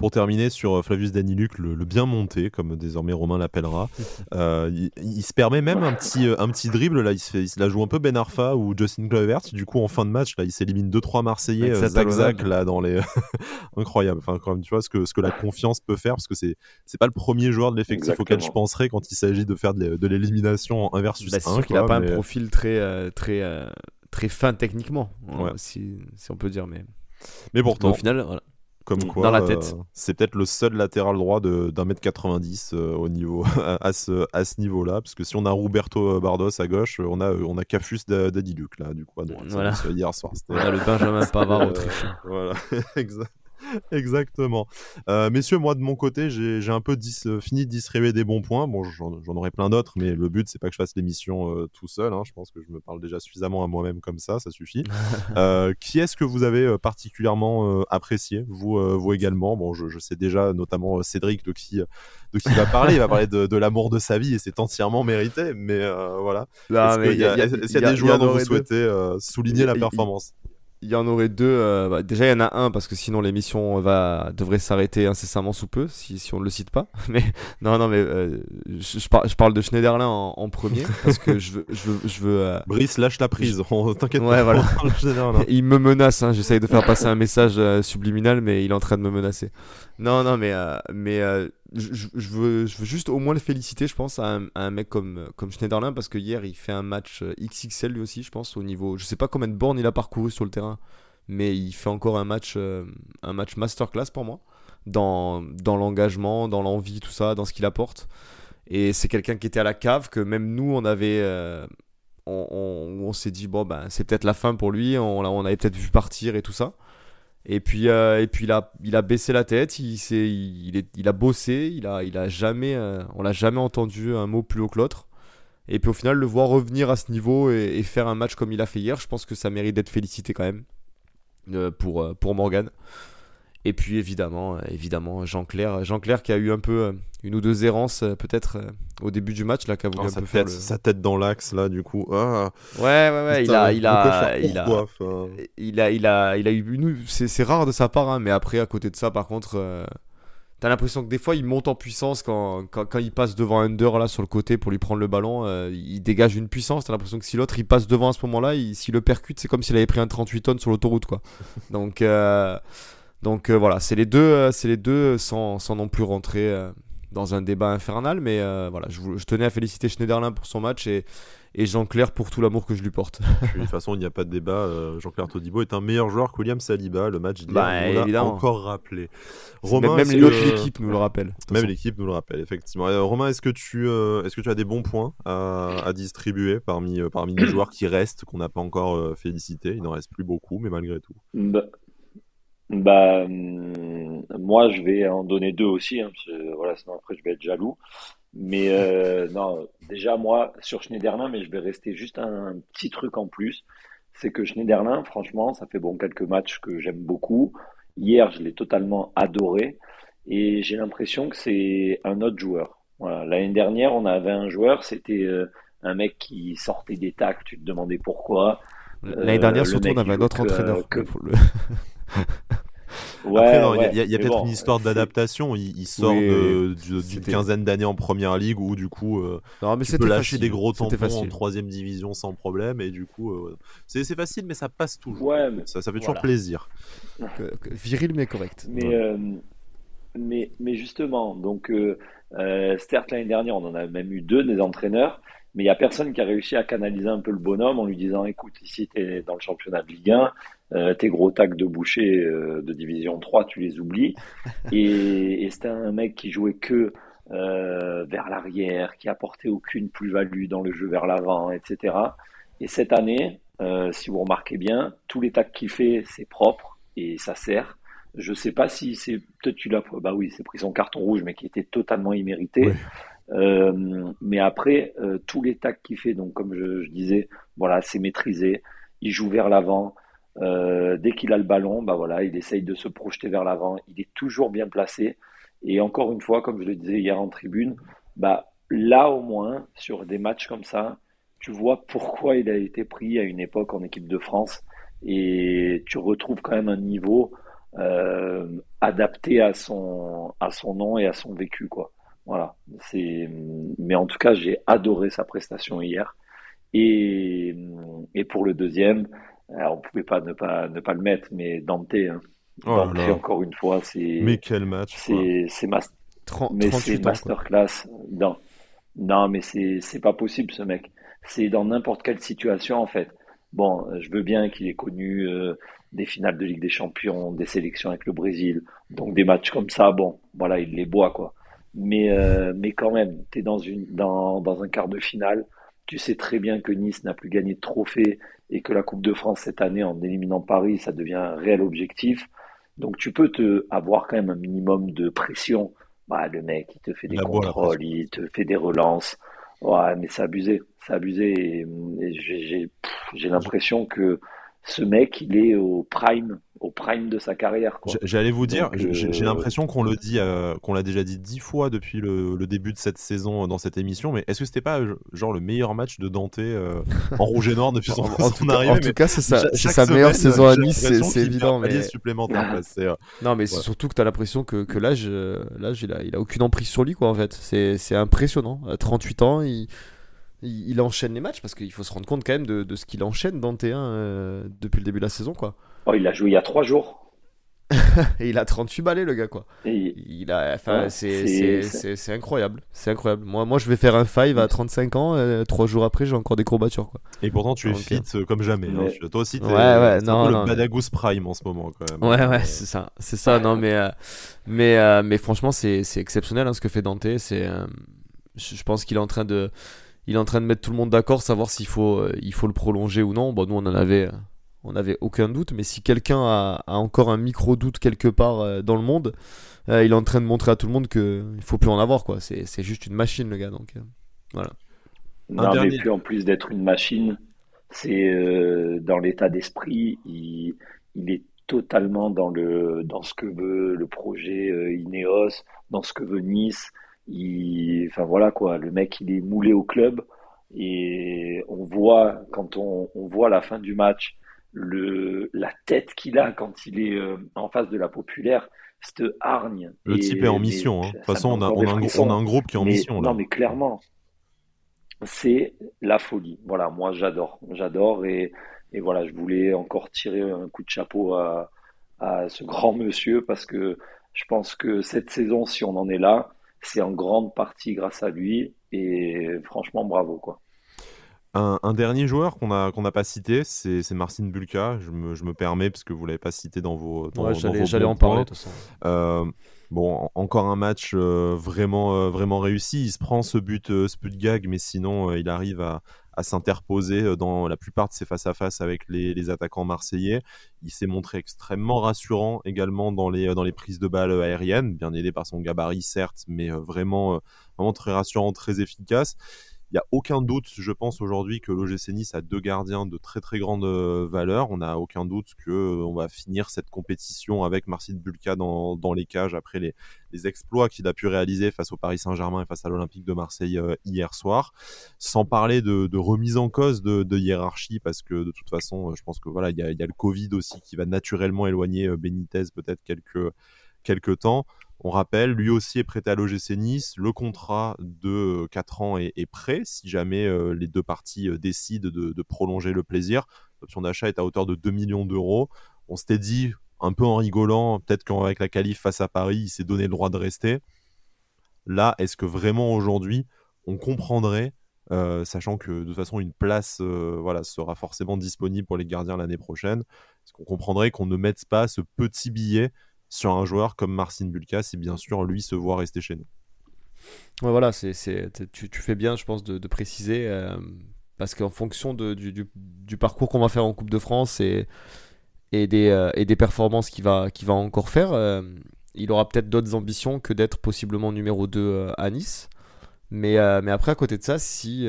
A: Pour terminer sur euh, Flavius Daniluc, le, bien monté, comme désormais Romain l'appellera, euh, il, se permet même un petit, euh, un petit dribble. Là, il, se fait, il la joue un peu Ben Arfa ou Justin Kluivert. Du coup, en fin de match, là, il s'élimine 2-3 Marseillais, Zach Zach, là, dans les. Incroyable. Enfin, quand même, tu vois ce que, ce que la confiance peut faire, parce que c'est, c'est pas le premier joueur de l'effectif auquel je penserais quand il s'agit de faire de, l'élimination en 1 versus
B: bah, C'est sûr qu'il a pas un profil très, très, très fin techniquement, hein, si, si, on peut dire. Mais,
A: mais pourtant.
B: au final, voilà.
A: Comme quoi, dans la tête. Euh, c'est peut-être le seul latéral droit d'un mètre 90 euh, au niveau à ce, à ce niveau-là, parce que si on a Roberto Bardos à gauche, on a on a Cafus Dadiluc là, du coup à droite.
B: Voilà.
A: Hier soir,
B: on a le Benjamin Pavard autrichien.
A: voilà, exact. Exactement. Euh, messieurs, moi de mon côté, j'ai un peu euh, fini de distribuer des bons points. Bon, j'en aurais plein d'autres, mais le but, c'est pas que je fasse l'émission euh, tout seul. Hein. Je pense que je me parle déjà suffisamment à moi-même comme ça, ça suffit. qui est-ce que vous avez particulièrement apprécié, vous, vous également? Bon, je, sais déjà, notamment Cédric, de qui, de qui va parler. Il va parler de, l'amour de sa vie et c'est entièrement mérité. Mais voilà. Est-ce qu'il y, a des joueurs dont vous souhaitez souligner la performance?
B: Il y en aurait deux. Euh, bah, déjà, il y en a un parce que sinon l'émission va devrait s'arrêter incessamment sous peu si, si on ne le cite pas. Mais non, non, mais euh, je, je, parle de Schneiderlin en, en, premier parce que je veux, je veux, je veux
A: euh, Brice lâche la prise. T'inquiète
B: ouais, pas. Voilà. il me menace. Hein, J'essaye de faire passer un message subliminal, mais il est en train de me menacer. Non, non, mais mais je, veux, je veux juste au moins le féliciter, je pense, à un, mec comme, comme Schneiderlin, parce que hier, il fait un match euh, XXL lui aussi, je pense, au niveau. Je sais pas combien de bornes il a parcouru sur le terrain, mais il fait encore un match, euh, un match masterclass pour moi, dans, l'engagement, dans l'envie, tout ça, dans ce qu'il apporte. Et c'est quelqu'un qui était à la cave, que même nous, on avait. Euh, on, on, s'est dit, bon, ben, c'est peut-être la fin pour lui, on, on avait peut-être vu partir et tout ça. Et puis, euh, il, a, baissé la tête, il, il a bossé, il a, il a jamais, euh, on l'a jamais entendu un mot plus haut que l'autre. Et puis au final, le voir revenir à ce niveau et, faire un match comme il a fait hier, je pense que ça mérite d'être félicité quand même euh, pour, pour Morgan. Et puis évidemment, évidemment Jean-Claire, Jean-Claire qui a eu un peu une ou deux errances peut-être au début du match là, qui a voulu
A: oh, un peu faire sa tête dans l'axe là, du coup. Ah,
B: ouais, ouais, ouais. il a, il a, il a, il a, il a, il a eu une. C'est rare de sa part, hein, mais après à côté de ça, par contre. Euh, t'as l'impression que des fois il monte en puissance quand, quand, quand, il passe devant Under là sur le côté pour lui prendre le ballon, euh, il dégage une puissance. T'as l'impression que si l'autre il passe devant à ce moment-là, s'il le percute, c'est comme s'il avait pris un 38 tonnes sur l'autoroute quoi. Donc euh, donc euh, voilà, c'est les deux, euh, c'est les deux sans, sans, non plus rentrer euh, dans un débat infernal, mais voilà, je, je, tenais à féliciter Schneiderlin pour son match et, et Jean-Claire pour tout l'amour que je lui porte.
A: de toute façon, il n'y a pas de débat. Jean-Claire Todibo est un meilleur joueur que William Saliba. Le match d'hier bah, l'a encore rappelé.
B: Romain, même l'équipe nous le rappelle.
A: Même l'équipe nous le rappelle, effectivement. Romain, est-ce que, tu, est-ce que tu as des bons points à, à distribuer parmi, parmi les joueurs qui restent, qu'on n'a pas encore félicités? Il n'en reste plus beaucoup, mais malgré tout.
C: Bah, bah, hum, moi, je vais en donner deux aussi, hein, voilà, sinon après je vais être jaloux. Mais euh, non, déjà moi sur Schneiderlin, mais je vais rester juste un, petit truc en plus, c'est que Schneiderlin, franchement, ça fait bon quelques matchs que j'aime beaucoup. Hier, je l'ai totalement adoré et j'ai l'impression que c'est un autre joueur. Voilà, l'année dernière, on avait un joueur, c'était euh, un mec qui sortait des tacs, tu te demandais pourquoi.
B: L'année dernière, euh, surtout, on avait un autre entraîneur. Que... Le...
A: Ouais, il y a, peut-être une histoire d'adaptation. Il, sort d'une quinzaine d'années en première ligue où du coup, euh, non, mais tu peux lâcher des gros tampons en troisième division sans problème et du coup, euh, c'est facile, mais ça passe toujours.
C: Ouais,
A: ça, ça fait toujours plaisir.
B: viril mais correct.
C: Mais, euh, mais, mais justement, donc, euh, certes l'année dernière, on en a même eu deux des entraîneurs. Mais il n'y a personne qui a réussi à canaliser un peu le bonhomme en lui disant écoute, ici tu es dans le championnat de Ligue 1, euh, tes gros tacs de boucher euh, de division 3, tu les oublies. Et, et c'était un mec qui jouait que euh, vers l'arrière, qui apportait aucune plus-value dans le jeu vers l'avant, etc. Et cette année, si vous remarquez bien, tous les tacs qu'il fait, c'est propre et ça sert. Je sais pas si c'est peut-être tu l'as bah oui, c'est pris son carton rouge, mais qui était totalement immérité. Euh, mais après, euh, tous les tacs qu'il fait, donc comme je, disais, voilà, c'est maîtrisé. Il joue vers l'avant. Euh, dès qu'il a le ballon, bah voilà, il essaye de se projeter vers l'avant. Il est toujours bien placé. Et encore une fois, comme je le disais hier en tribune, bah là au moins sur des matchs comme ça, tu vois pourquoi il a été pris à une époque en équipe de France et tu retrouves quand même un niveau adapté à son, à son nom et à son vécu. Quoi. Voilà. C'est, mais en tout cas, j'ai adoré sa prestation hier. Et, et pour le deuxième, on pouvait pas ne pas ne pas le mettre, mais Dante, hein.
A: Oh
C: Dante encore une fois, c'est
A: Mais quel match
C: c'est c'est mas- mais
B: 38
C: c'est masterclass. Non, non, mais c'est c'est pas possible ce mec. C'est dans n'importe quelle situation en fait. Bon, je veux bien qu'il ait connu euh, des finales de Ligue des Champions, des sélections avec le Brésil, donc des matchs comme ça. Bon, voilà, il les boit quoi. Mais euh, mais quand même, t'es dans une dans dans un quart de finale. Tu sais très bien que Nice n'a plus gagné de trophée et que la Coupe de France cette année, en éliminant Paris, ça devient un réel objectif. Donc tu peux te avoir quand même un minimum de pression. Bah, le mec, il te fait des
A: la
C: contrôles, il te fait des relances. Ouais, mais c'est abusé, c'est abusé. Et, j'ai l'impression que ce mec, il est au prime, au prime de sa carrière,
A: J'allais vous dire, j'ai
C: euh,
A: l'impression qu'on le dit, euh, qu'on l'a déjà dit dix fois depuis le, le début de cette saison euh, dans cette émission, mais est-ce que c'était pas genre le meilleur match de Dante euh, en rouge et noir depuis son,
B: En, en
A: son
B: tout cas,
A: arrivée?
B: en tout cas, c'est sa, meilleure saison à Nice, c'est évident. Mais...
A: supplémentaire. euh,
B: Non, mais c'est
A: Ouais.
B: surtout que tu as l'impression que, que l'âge, l'âge il, a, il a aucune emprise sur lui, quoi, en fait. C'est c'est impressionnant. À 38 ans, il, il, il enchaîne les matchs parce qu'il faut se rendre compte quand même de, de ce qu'il enchaîne dans T1 euh, depuis le début de la saison, quoi.
C: Oh, il a joué il y a trois jours.
B: Et il a 38 balais, le gars, quoi.
C: Et
B: Il a, enfin,
C: Ouais,
B: c'est incroyable. C'est incroyable. Moi, moi, je vais faire un 5 à 35 ans. euh, trois jours après, j'ai encore des courbatures, quoi.
A: Et pourtant, tu es fit euh, comme jamais. hein. Toi aussi, t'es
B: Ouais, ouais,
A: c'est
B: non,
A: un peu
B: non,
A: le
B: mais-
A: Badagouz Prime en ce moment, quand même.
B: Ouais, ouais, c'est ça, c'est ça. Non, mais, euh, mais, euh, mais franchement, c'est exceptionnel hein, ce que fait Dante. C'est, euh, je pense qu'il est en train de, il est en train de mettre tout le monde d'accord, savoir s'il faut, euh, il faut le prolonger ou non. Bon, nous, on en avait, euh, on avait aucun doute, mais si quelqu'un a, a encore un micro doute quelque part euh, dans le monde, euh, il est en train de montrer à tout le monde que il faut plus en avoir, quoi. C'est c'est juste une machine, le gars. Donc, euh,
C: Non, mais puis en plus d'être une machine, c'est euh, dans l'état d'esprit, il, il est totalement dans le dans ce que veut le projet euh, Ineos, dans ce que veut Nice. Il, enfin voilà quoi, le mec il est moulé au club et on voit quand on, on voit la fin du match le la tête qu'il a quand il est euh, en face de la populaire, cette hargne.
A: Le
C: Et-
A: type est en mission. hein. De toute façon, on a, on, un,
C: frissons.
A: on a un groupe qui est en
C: Mais-
A: mission. Là.
C: Non, mais clairement, c'est la folie. Voilà, moi j'adore, j'adore et, et voilà, je voulais encore tirer un coup de chapeau à, à ce grand monsieur parce que je pense que cette saison, si on en est là, c'est en grande partie grâce à lui et franchement, bravo quoi.
A: Un, un dernier joueur qu'on n'a pas cité, c'est Marcin Bulka. Je me, je me permets parce que vous l'avez pas cité dans vos dans,
B: ouais, j'allais, en parler. de toute façon.
A: Euh, bon, en- encore un match euh, vraiment euh, vraiment réussi. Il se prend ce but ce but gag, mais sinon il arrive à, à s'interposer dans la plupart de ses face à face avec les, les attaquants marseillais. Il s'est montré extrêmement rassurant également dans les dans les prises de balles aériennes, bien aidé par son gabarit certes, mais vraiment vraiment très rassurant, très efficace. Il n'y a aucun doute, je pense aujourd'hui, que l'OGC Nice a deux gardiens de très très grande euh, valeur. On n'a aucun doute que euh, va finir cette compétition avec Marcin Bulka dans, dans les cages après les, les exploits qu'il a pu réaliser face au Paris Saint-Germain et face à l'Olympique de Marseille euh, hier soir. Sans parler de, de remise en cause de, de hiérarchie, parce que de toute façon, je pense que voilà, il y y a le Covid aussi qui va naturellement éloigner Benitez peut-être quelques quelques temps. On rappelle, lui aussi est prêté à l'OGC Nice. Le contrat de 4 ans est, est prêt si jamais euh, les deux parties euh, décident de, prolonger le plaisir. L'option d'achat est à hauteur de 2 millions d'euros. On s'était dit, un peu en rigolant, peut-être qu'avec la qualif face à Paris, il s'est donné le droit de rester. Là, est-ce que vraiment aujourd'hui, on comprendrait, euh, sachant que de toute façon, une place euh, voilà, sera forcément disponible pour les gardiens l'année prochaine, est-ce qu'on comprendrait qu'on ne mette pas ce petit billet sur un joueur comme Marcin Bulka si bien sûr lui se voit rester chez nous.
B: Ouais, voilà, c'est, tu, tu fais bien, je pense, de, préciser, euh, parce qu'en fonction de, du, du, parcours qu'on va faire en Coupe de France et, et, des, euh, et des performances qu'il va, va encore faire, euh, il aura peut-être d'autres ambitions que d'être possiblement numéro 2 euh, à Nice. Mais, mais après, à côté de ça, si,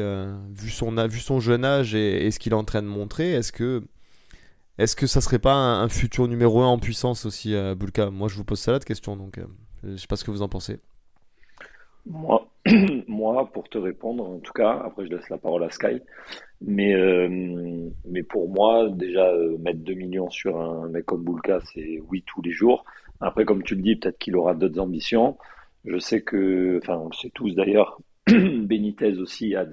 B: vu, son, vu son jeune âge et ce qu'il est en train de montrer, est-ce que, est-ce que ça serait pas un, futur numéro 1 en puissance aussi, euh, Bulka Moi, je vous pose ça la question, donc euh, je sais pas ce que vous en pensez.
C: Moi, pour te répondre, en tout cas, après je laisse la parole à Sky, mais, euh, pour moi, déjà, euh, mettre 2 millions sur un mec comme Bulka, c'est oui tous les jours. Après, comme tu le dis, peut-être qu'il aura d'autres ambitions. Je sais que, enfin, on le sait tous d'ailleurs, Benitez aussi a,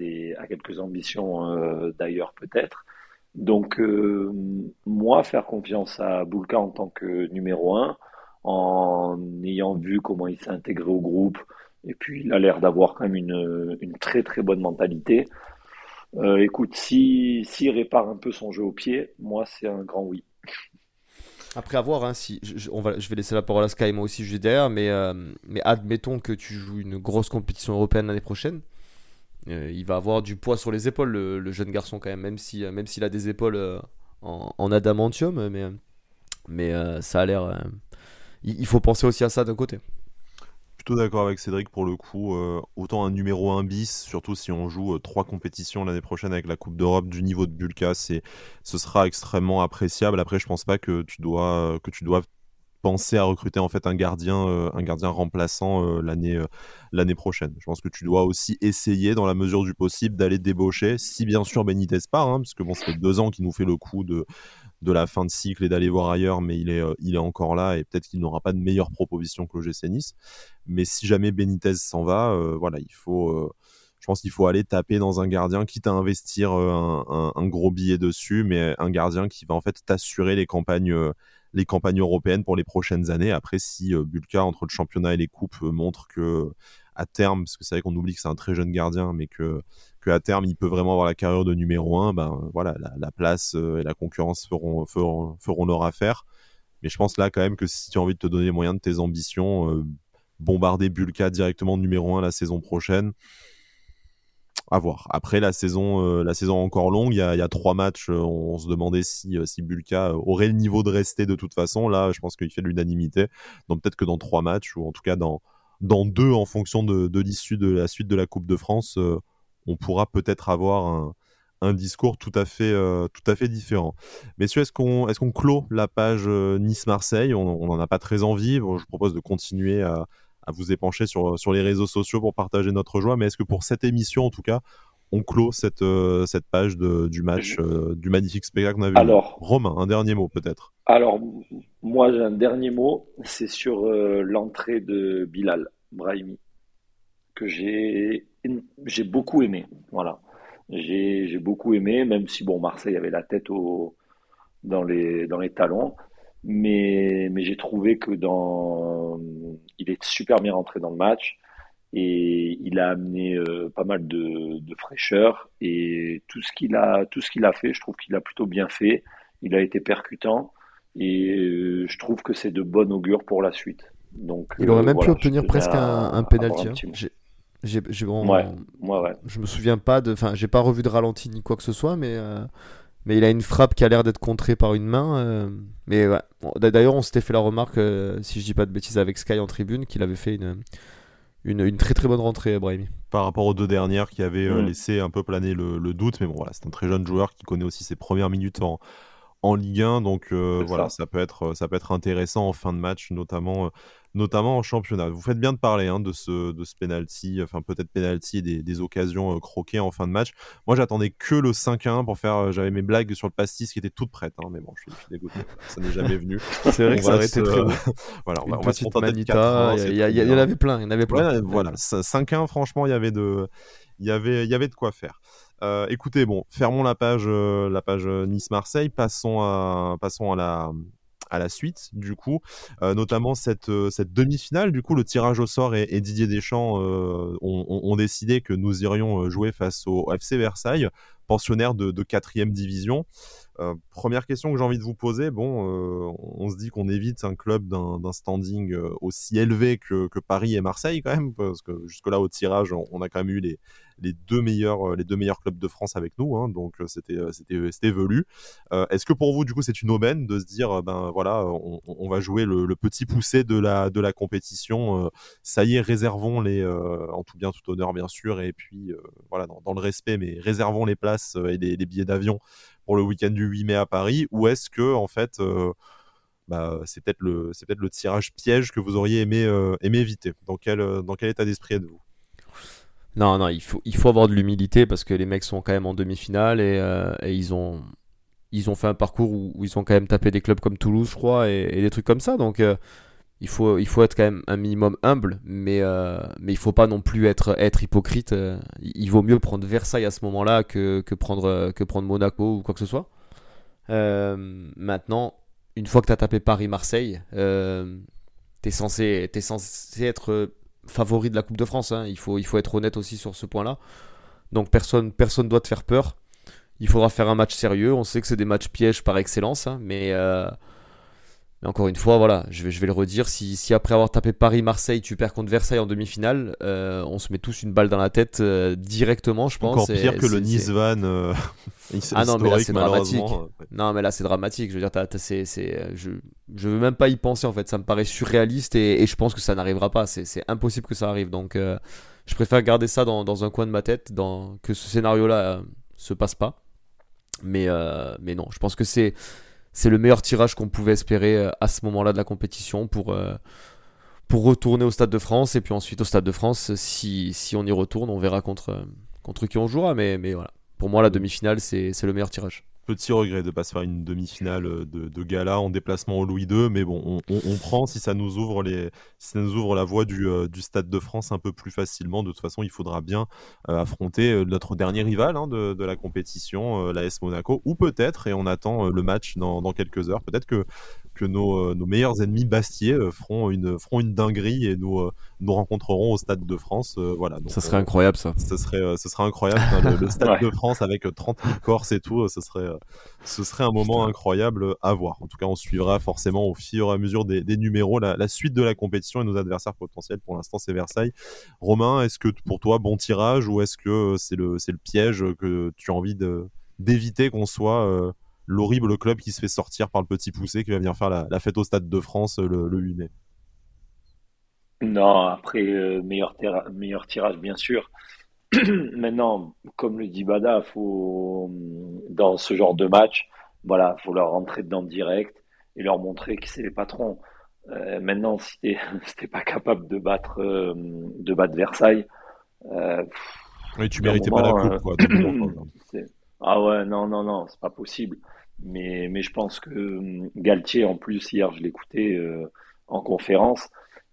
C: quelques ambitions d'ailleurs peut-être. Donc, moi, faire confiance à Bulka en tant que numéro 1, en ayant vu comment il s'est intégré au groupe, et puis il a l'air d'avoir quand même une, très très bonne mentalité. Euh, écoute, s'il si, répare un peu son jeu au pied, moi c'est un grand oui.
B: Après avoir, hein, si, je, on va, je vais laisser la parole à Sky, moi aussi je derrière, euh, mais admettons que tu joues une grosse compétition européenne l'année prochaine. Euh, il va avoir du poids sur les épaules, le, jeune garçon quand même, même s'il si, même a des épaules en, en, adamantium, mais, mais ça a l'air... il faut penser aussi à ça d'un côté
A: d'accord avec Cédric pour le coup. Euh, autant un numéro 1 bis, surtout si on joue euh, trois compétitions l'année prochaine avec la Coupe d'Europe du niveau de Bulka, c'est, ce sera extrêmement appréciable. Après, je pense pas que tu dois, euh, que tu dois penser à recruter en fait un gardien, un gardien remplaçant l'année, l'année prochaine. Je pense que tu dois aussi essayer, dans la mesure du possible, d'aller débaucher, si bien sûr Benitez part, hein, parce que bon, ça fait deux ans qu'il nous fait le coup de de la fin de cycle et d'aller voir ailleurs, mais il est, euh, il est encore là et peut-être qu'il n'aura pas de meilleure proposition que l'OGC Nice. Mais si jamais Benitez s'en va, euh, voilà, il faut, euh, je pense qu'il faut aller taper dans un gardien, quitte à investir un, un, gros billet dessus, mais un gardien qui va en fait t'assurer les campagnes les campagnes européennes pour les prochaines années. Après, si Bulka, entre le championnat et les coupes, montre que à terme, parce que c'est vrai qu'on oublie que c'est un très jeune gardien, mais que à terme il peut vraiment avoir la carrière de numéro 1, ben voilà, la, place euh, et la concurrence feront, leur affaire. Mais je pense là quand même que si tu as envie de te donner les moyens de tes ambitions, euh, bombarder Bulka directement numéro 1 la saison prochaine, à voir. Après la saison, euh, la saison encore longue, il y a, trois matchs, on se demandait si, si Bulka aurait le niveau de rester de toute façon. Là, je pense qu'il fait l'unanimité. Donc peut-être que dans trois matchs, ou en tout cas dans, dans deux en fonction de, l'issue de la suite de la Coupe de France, on pourra peut-être avoir un, discours tout à fait, euh, tout à fait différent. Messieurs, est-ce qu'on est qu'on clôt la page euh, Nice-Marseille? On n'en a pas très envie. je propose de continuer à, vous épancher sur, sur les réseaux sociaux pour partager notre joie. Mais est-ce que pour cette émission, en tout cas, on clôt cette, euh, cette page du match, du magnifique spectacle qu'on a vu?
C: Alors,
A: Romain, un dernier mot peut-être.
C: Alors, moi j'ai un dernier mot, c'est sur l'entrée de Bilal Brahimi, que j'ai j'ai beaucoup aimé. Voilà. J'ai beaucoup aimé, même si bon, Marseille avait la tête au, dans, les, dans les talons. Mais, mais j'ai trouvé que dans, il est super bien rentré dans le match et il a amené euh, pas mal de, de, fraîcheur et tout ce qu'il a tout ce qu'il a fait je trouve qu'il a plutôt bien fait il a été percutant et euh, je trouve que c'est de bon augure pour la suite donc
B: il aurait euh, même pu obtenir presque un, un penalty hein. J'ai,
C: ouais, ouais.
B: Je me souviens pas de. Enfin, j'ai pas revu de ralenti ni quoi que ce soit, mais, euh, mais il a une frappe qui a l'air d'être contrée par une main. Euh, mais ouais. D'ailleurs, on s'était fait la remarque, euh, si je dis pas de bêtises, avec Sky en tribune, qu'il avait fait une, une, une, très très bonne rentrée, Brahimi.
A: Par rapport aux deux dernières qui avaient mm. laissé un peu planer le, le, doute, mais bon, voilà, c'est un très jeune joueur qui connaît aussi ses premières minutes en, en Ligue 1, donc voilà, ça. ça. peut être, ça peut être intéressant en fin de match, notamment notamment en championnat. Vous faites bien de parler hein, de ce, de ce penalty, enfin peut-être penalty et des, occasions euh, croquées en fin de match. Moi, j'attendais que le 5-1 pour faire. Euh, j'avais mes blagues sur le pastis qui étaient toutes prêtes, hein, mais bon, je suis, dégoûté. Ça n'est jamais venu.
B: C'est vrai que ça aurait été très bon.
A: voilà,
B: on va, on se Manita, il y, y, en avait plein. Il y en avait plein.
A: voilà, 5-1, franchement, il y avait de. Il y, avait, il y avait de quoi faire. Euh, écoutez, bon, fermons la page, la page Nice-Marseille. Passons à, la, suite, du coup, euh, notamment cette, euh, demi-finale. Du coup, le tirage au sort et, Didier Deschamps euh, ont, décidé que nous irions jouer face au FC Versailles, pensionnaire de, 4 division. Euh, première question que j'ai envie de vous poser, bon, euh, on se dit qu'on évite un club d'un standing euh, aussi élevé que, Paris et Marseille quand même, parce que jusque-là au tirage, on, a quand même eu les, deux meilleurs, les deux meilleurs clubs de France avec nous, hein, donc c'était velu. Est-ce que pour vous, du coup, c'est une aubaine de se dire, ben voilà, on, va jouer le, petit poussé de la, de la compétition, ça y est, réservons les, en tout bien, tout honneur bien sûr, et puis voilà, dans, le respect, mais réservons les places et les billets d'avion pour le week-end du 8 mai à Paris ou est-ce que en fait euh, bah, c'est peut-être le tirage piège que vous auriez aimé euh, éviter? Dans quel euh, dans quel état d'esprit êtes-vous?
B: Non, non, il faut, avoir de l'humilité parce que les mecs sont quand même en demi-finale et, ils ont, fait un parcours où, ils ont quand même tapé des clubs comme Toulouse, je crois, et, des trucs comme ça. Donc, il, faut, il faut être quand même un minimum humble, mais, euh, mais il faut pas non plus être, être hypocrite. Euh, il vaut mieux prendre Versailles à ce moment-là que, que, prendre, que prendre Monaco ou quoi que ce soit. maintenant, une fois que tu as tapé Paris-Marseille, tu es, censé, es censé être favori de la Coupe de France. Hein. Il, faut, il faut être honnête aussi sur ce point-là. Donc personne personne doit te faire peur il faudra faire un match sérieux. On sait que c'est des matchs pièges par excellence, hein, euh, mais, encore une fois, voilà, je vais, je vais le redire. Si, si après avoir tapé Paris-Marseille, tu perds contre Versailles en demi-finale, euh, on se met tous une balle dans la tête euh, directement, je pense.
A: Encore pire que le Nice-Van.
B: ah non, mais là c'est dramatique. Non, mais là c'est dramatique. Je veux dire, c'est, je, je veux même pas y penser en fait. Ça me paraît surréaliste et, je pense que ça n'arrivera pas. C'est, impossible que ça arrive. Donc, je préfère garder ça dans, dans, un coin de ma tête, dans, que ce scénario-là se passe pas. Mais, euh, mais non, je pense que c'est, c'est le meilleur tirage qu'on pouvait espérer euh, à ce moment-là de la compétition pour, euh, pour retourner au Stade de France. Et puis ensuite au Stade de France, si, si on y retourne, on verra contre, contre qui on jouera. Mais, mais voilà, pour moi, la demi-finale, c'est, c'est le meilleur tirage
A: petit regret de pas se faire une demi-finale de, gala en déplacement au Louis II, mais bon, on, prend si ça nous ouvre les, ça nous ouvre la voie du, du, Stade de France un peu plus facilement. De toute façon, il faudra bien affronter notre dernier rival hein, de, de, la compétition, l'AS Monaco, ou peut-être, et on attend le match dans, dans quelques heures, peut-être que que nos, nos, meilleurs ennemis bastiers feront une, feront une dinguerie et nous, nous rencontrerons au Stade de France. voilà.
B: ça serait incroyable ça.
A: Ce serait, ce serait incroyable. le, Stade de France avec 30 000 Corses et tout, ce serait, ce serait un moment incroyable à voir. En tout cas, on suivra forcément au fur et à mesure des, numéros la, suite de la compétition et nos adversaires potentiels. Pour l'instant, c'est Versailles. Romain, est-ce que pour toi, bon tirage ou est-ce que c'est le, c'est le piège que tu as envie de, d'éviter qu'on soit euh, l'horrible club qui se fait sortir par le petit poussé qui va venir faire la, fête au Stade de France euh, le, 8 mai?
C: Non, après, euh, meilleur, meilleur tirage, bien sûr. Maintenant, comme le dit Bada, faut, dans ce genre de match, voilà, faut leur rentrer dedans direct et leur montrer que c'est les patrons. Euh, maintenant, si t'es si pas capable de battre, euh, de battre Versailles,
A: euh, oui, tu méritais pas la coupe, quoi.
C: ah ouais, non, non, non, c'est pas possible. Mais, mais je pense que Galtier, en plus, hier, je l'écoutais en conférence,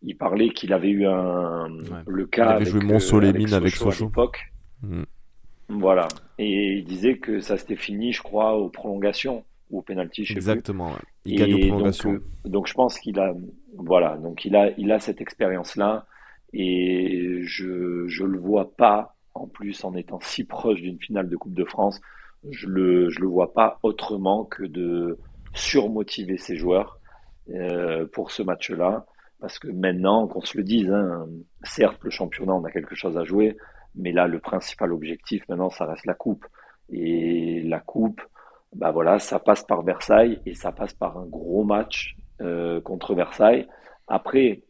C: il parlait qu'il avait eu un le cas.
B: Il avait joué Mont-Solémine avec, Sochaux.
C: Mm. Voilà. Et il disait que ça s'était fini, je crois, aux prolongations ou au penalty.
B: Exactement. Il gagne aux prolongations.
C: Donc, euh, donc, je pense qu'il a, voilà, donc il a, il a cette expérience-là, et je, je le vois pas. En plus, en étant si proche d'une finale de Coupe de France, je le, je le vois pas autrement que de surmotiver ses joueurs euh, pour ce match-là parce que maintenant, qu'on se le dise, hein, certes, le championnat, on a quelque chose à jouer, mais là, le principal objectif, maintenant, ça reste la coupe. Et la coupe, bah voilà, ça passe par Versailles et ça passe par un gros match euh, contre Versailles. Après,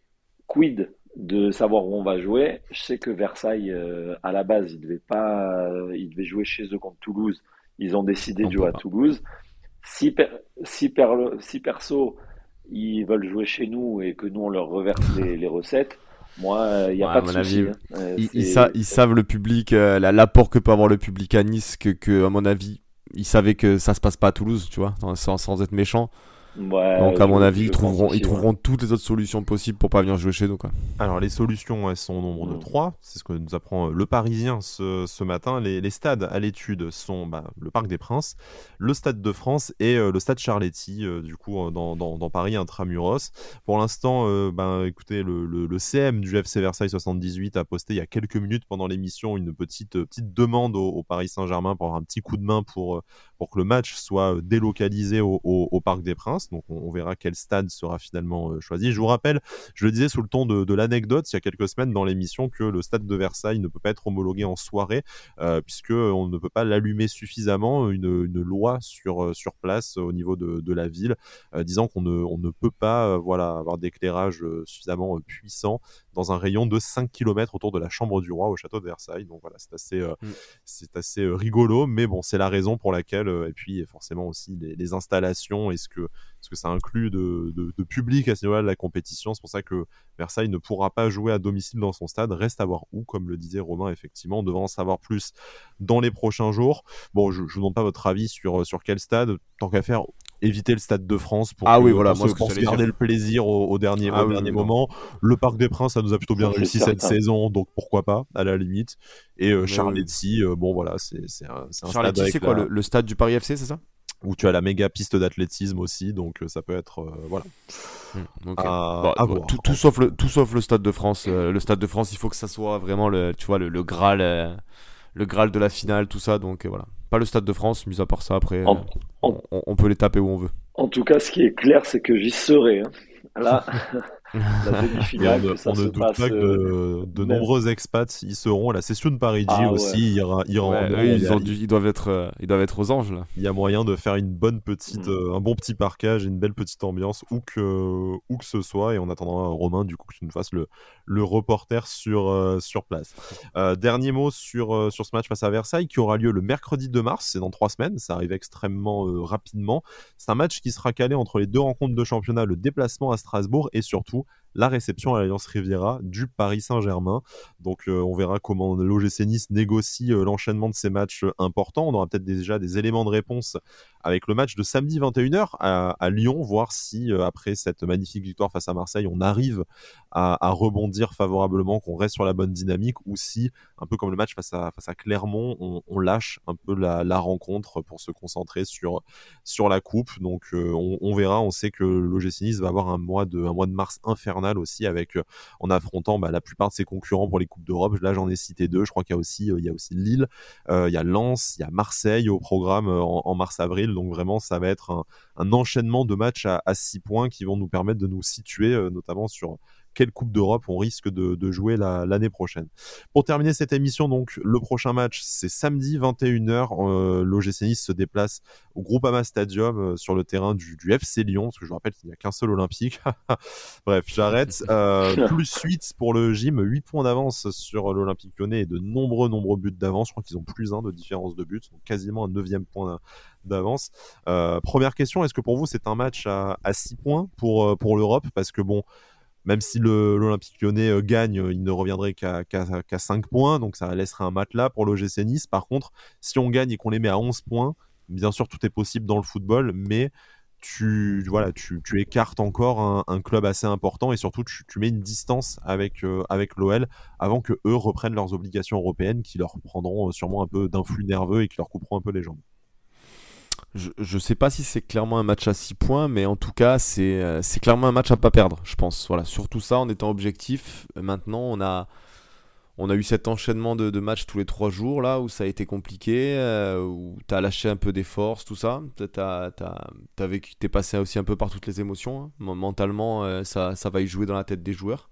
C: quid de savoir où on va jouer? Je sais que Versailles, euh, à la base, ils devaient pas, ils devaient jouer chez eux contre Toulouse. Ils ont décidé de jouer à Toulouse. Si, si, si perso, ils veulent jouer chez nous et que nous on leur reverse les, recettes, moi, il n'y a pas de souci. Hein.
B: Euh, ils, savent le public, euh, l'apport que peut avoir le public à Nice, que, que, à mon avis, ils savaient que ça se passe pas à Toulouse, tu vois, sans, sans être méchant. Donc à mon avis, ils trouveront, ils trouveront toutes les autres solutions possibles pour pas venir jouer chez nous. Quoi.
A: Alors les solutions, elles sont au nombre de trois. C'est ce que nous apprend euh, le Parisien ce, ce matin. Les, les, stades à l'étude sont bah, le Parc des Princes, le Stade de France et euh, le Stade Charletti, euh, du coup dans, dans, dans, Paris intramuros. Pour l'instant, bah, écoutez, le, le, le, CM du FC Versailles 78 a posté il y a quelques minutes pendant l'émission une petite, petite demande au, au Paris Saint-Germain pour avoir un petit coup de main pour, pour que le match soit délocalisé au, Parc des Princes. Donc on, verra quel stade sera finalement euh, choisi. Je vous rappelle, je le disais sous le ton de, l'anecdote il y a quelques semaines dans l'émission que le stade de Versailles ne peut pas être homologué en soirée euh, puisque on ne peut pas l'allumer suffisamment. Une, loi sur euh, place au niveau de, la ville disant qu'on ne peut pas avoir d'éclairage suffisamment puissant dans un rayon de 5 km autour de la chambre du roi au château de Versailles. Donc voilà, c'est assez, mm. c'est assez rigolo, mais bon, c'est la raison pour laquelle, et puis forcément aussi les, installations et ce que, ce que ça inclut de, de, public à ce niveau-là de la compétition. C'est pour ça que Versailles ne pourra pas jouer à domicile dans son stade. Reste à voir où, comme le disait Romain, effectivement. On devra en savoir plus dans les prochains jours. Bon, je ne vous demande pas votre avis sur, sur quel stade. Tant qu'à faire, éviter le Stade de France pour,
B: ah oui, voilà,
A: moi, garder le plaisir au, dernier, ah dernier moment. Le Parc des Princes, ça nous a plutôt bien réussi cette saison, donc pourquoi pas, à la limite. Et euh, Charletti, euh, bon voilà, c'est un, un
B: stade. c'est quoi le, stade du Paris FC, c'est ça?
A: Où tu as la méga piste d'athlétisme aussi, donc euh, ça peut être. voilà.
B: Hmm, tout, sauf le, tout sauf le Stade de France. le Stade de France, il faut que ça soit vraiment le, tu vois, le, le Graal le Graal de la finale, tout ça. Donc voilà. Pas le Stade de France, mis à part ça, après, on, peut les taper où on veut.
C: En tout cas, ce qui est clair, c'est que j'y serai. Hein. Là,
A: la demi-finale. on, ne doute pas que euh, de, nombreux expats y seront. La session de Paris G ah aussi
B: ils, doivent être, euh, ils doivent être aux anges. Là.
A: Il y a moyen de faire une bonne petite, mm. euh, un bon petit parquage, une belle petite ambiance, où que, où que ce soit. Et en attendant, Romain, du coup, que tu nous fasses le, le reporter sur, sur place. dernier mot sur, sur ce match face à Versailles qui aura lieu le mercredi 2 mars. C'est dans trois semaines. Ça arrive extrêmement rapidement. C'est un match qui sera calé entre les deux rencontres de championnat, le déplacement à Strasbourg et surtout la réception à l'Alliance Riviera du Paris Saint-Germain. Donc euh, on verra comment l'OGC Nice négocie euh, l'enchaînement de ces matchs euh, importants. On aura peut-être déjà des éléments de réponse avec le match de samedi 21h à, Lyon, voir si après cette magnifique victoire face à Marseille, on arrive à, rebondir favorablement, qu'on reste sur la bonne dynamique, ou si, un peu comme le match face à, à Clermont, on, lâche un peu la, rencontre pour se concentrer sur, sur la coupe. Donc on, verra, on sait que l'OGC va avoir un mois de, un mois de mars infernal aussi avec euh, en affrontant bah, la plupart de ses concurrents pour les coupes d'Europe. Là, j'en ai cité deux. Je crois qu'il y a aussi euh, y a aussi Lille, euh, il y a Lens, il y a Marseille au programme en, mars-avril. Donc vraiment, ça va être un, enchaînement de matchs à, à, six points qui vont nous permettre de nous situer notamment sur quelle Coupe d'Europe on risque de, jouer l'année prochaine. Pour terminer cette émission, donc le prochain match, c'est samedi 21h. Euh, L'OGC Nice se déplace au Groupama Stadium euh, sur le terrain du, FC Lyon, parce que je vous rappelle qu'il n'y a qu'un seul Olympique. Bref, j'arrête. Euh, plus 8 pour le gym, 8 points d'avance sur l'Olympique lyonnais et de nombreux, nombreux buts d'avance. Je crois qu'ils ont plus 1 de différence de buts, donc quasiment un 9 point d'avance. première question, est-ce que pour vous c'est un match à, 6 points pour, pour l'Europe? Parce que bon, même si l'Olympique lyonnais euh, gagne, il ne reviendrait qu'à 5 points, donc ça laisserait un matelas pour l'OGC Nice. Par contre, si on gagne et qu'on les met à 11 points, bien sûr, tout est possible dans le football, mais tu, voilà, tu, écartes encore un, club assez important et surtout tu, mets une distance avec, euh, l'OL avant que eux reprennent leurs obligations européennes qui leur prendront euh, sûrement un peu d'influx nerveux et qui leur couperont un peu les jambes
B: je ne sais pas si c'est clairement un match à 6 points, mais en tout cas, euh, c'est clairement un match à pas perdre, je pense. Voilà, surtout ça en étant objectif. Maintenant, on a, on a eu cet enchaînement de, matchs tous les 3 jours, là, où ça a été compliqué, euh, où tu as lâché un peu des forces, tout ça. Tu es passé aussi un peu par toutes les émotions. Hein. Mentalement, euh, ça, ça va y jouer dans la tête des joueurs.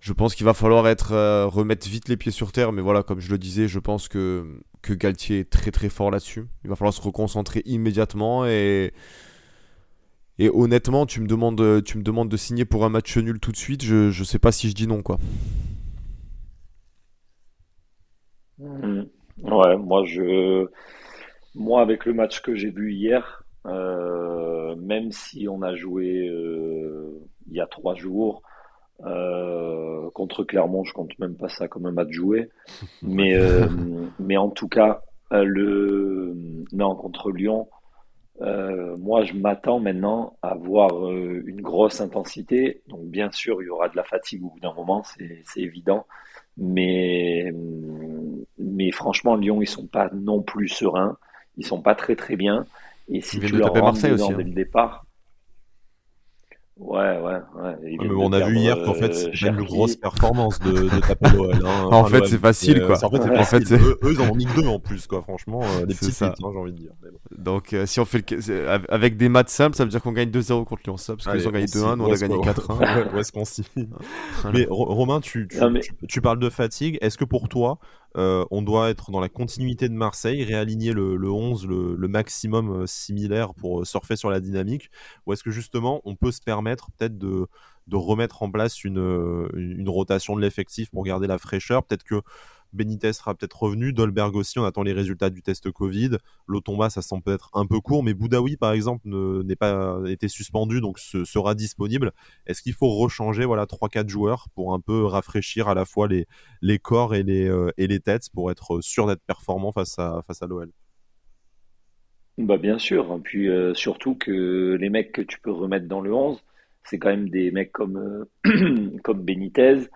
B: Je pense qu'il va falloir être remettre vite les pieds sur terre, mais voilà, comme je le disais, je pense que que Galtier est très très fort là-dessus. Il va falloir se reconcentrer immédiatement et et honnêtement, tu me demandes tu me demandes de signer pour un match nul tout de suite, je je sais pas si je dis non quoi.
C: Mmh. Ouais, moi je moi avec le match que j'ai vu hier, euh, même si on a joué euh, il y a trois jours, euh, contre Clermont, je compte même pas ça comme un match joué. Mais, euh, mais en tout cas, euh, le non contre Lyon, moi je m'attends maintenant à voir une grosse intensité. Donc bien sûr, il y aura de la fatigue au bout d'un moment, c'est évident. Mais, mais franchement, Lyon, ils sont pas non plus sereins. Ils sont pas très très bien. Et si tu leur Marseille aussi, dès hein. le départ, Ouais, ouais, ouais.
A: on a vu hier qu'en fait, c'est euh, une grosse performance de, de taper l'OL.
B: Hein, en fait, c'est facile, quoi.
A: en fait, facile. eux, ils en ont mis deux en plus, quoi. Franchement, euh, des petits hein, j'ai envie de dire.
B: Donc, euh, si on fait le... avec des maths simples, ça veut dire qu'on gagne 2-0 contre Lyon. Ça, parce qu'ils ont gagné 2-1, nous on a gagné 4-1.
A: Où est-ce qu'on signe Mais Romain, tu, tu, tu, parles de fatigue. Est-ce que pour toi, euh, on doit être dans la continuité de Marseille, réaligner le, le 11, le, maximum euh, similaire pour euh, surfer sur la dynamique Ou est-ce que justement on peut se permettre peut-être de, remettre en place une rotation de l'effectif pour garder la fraîcheur? Peut-être que Benitez sera peut-être revenu. Dolberg aussi, on attend les résultats du test Covid. Lotomba, ça semble peut-être un peu court, mais Boudaoui, par exemple, n'est pas été suspendu, donc sera disponible. Est-ce qu'il faut rechanger voilà, 3-4 joueurs pour un peu rafraîchir à la fois les, corps et les, euh, et les têtes pour être sûr d'être performant face à, l'OL
C: bah bien sûr, puis euh, surtout que les mecs que tu peux remettre dans le 11, c'est quand même des mecs comme, euh, comme Benitez,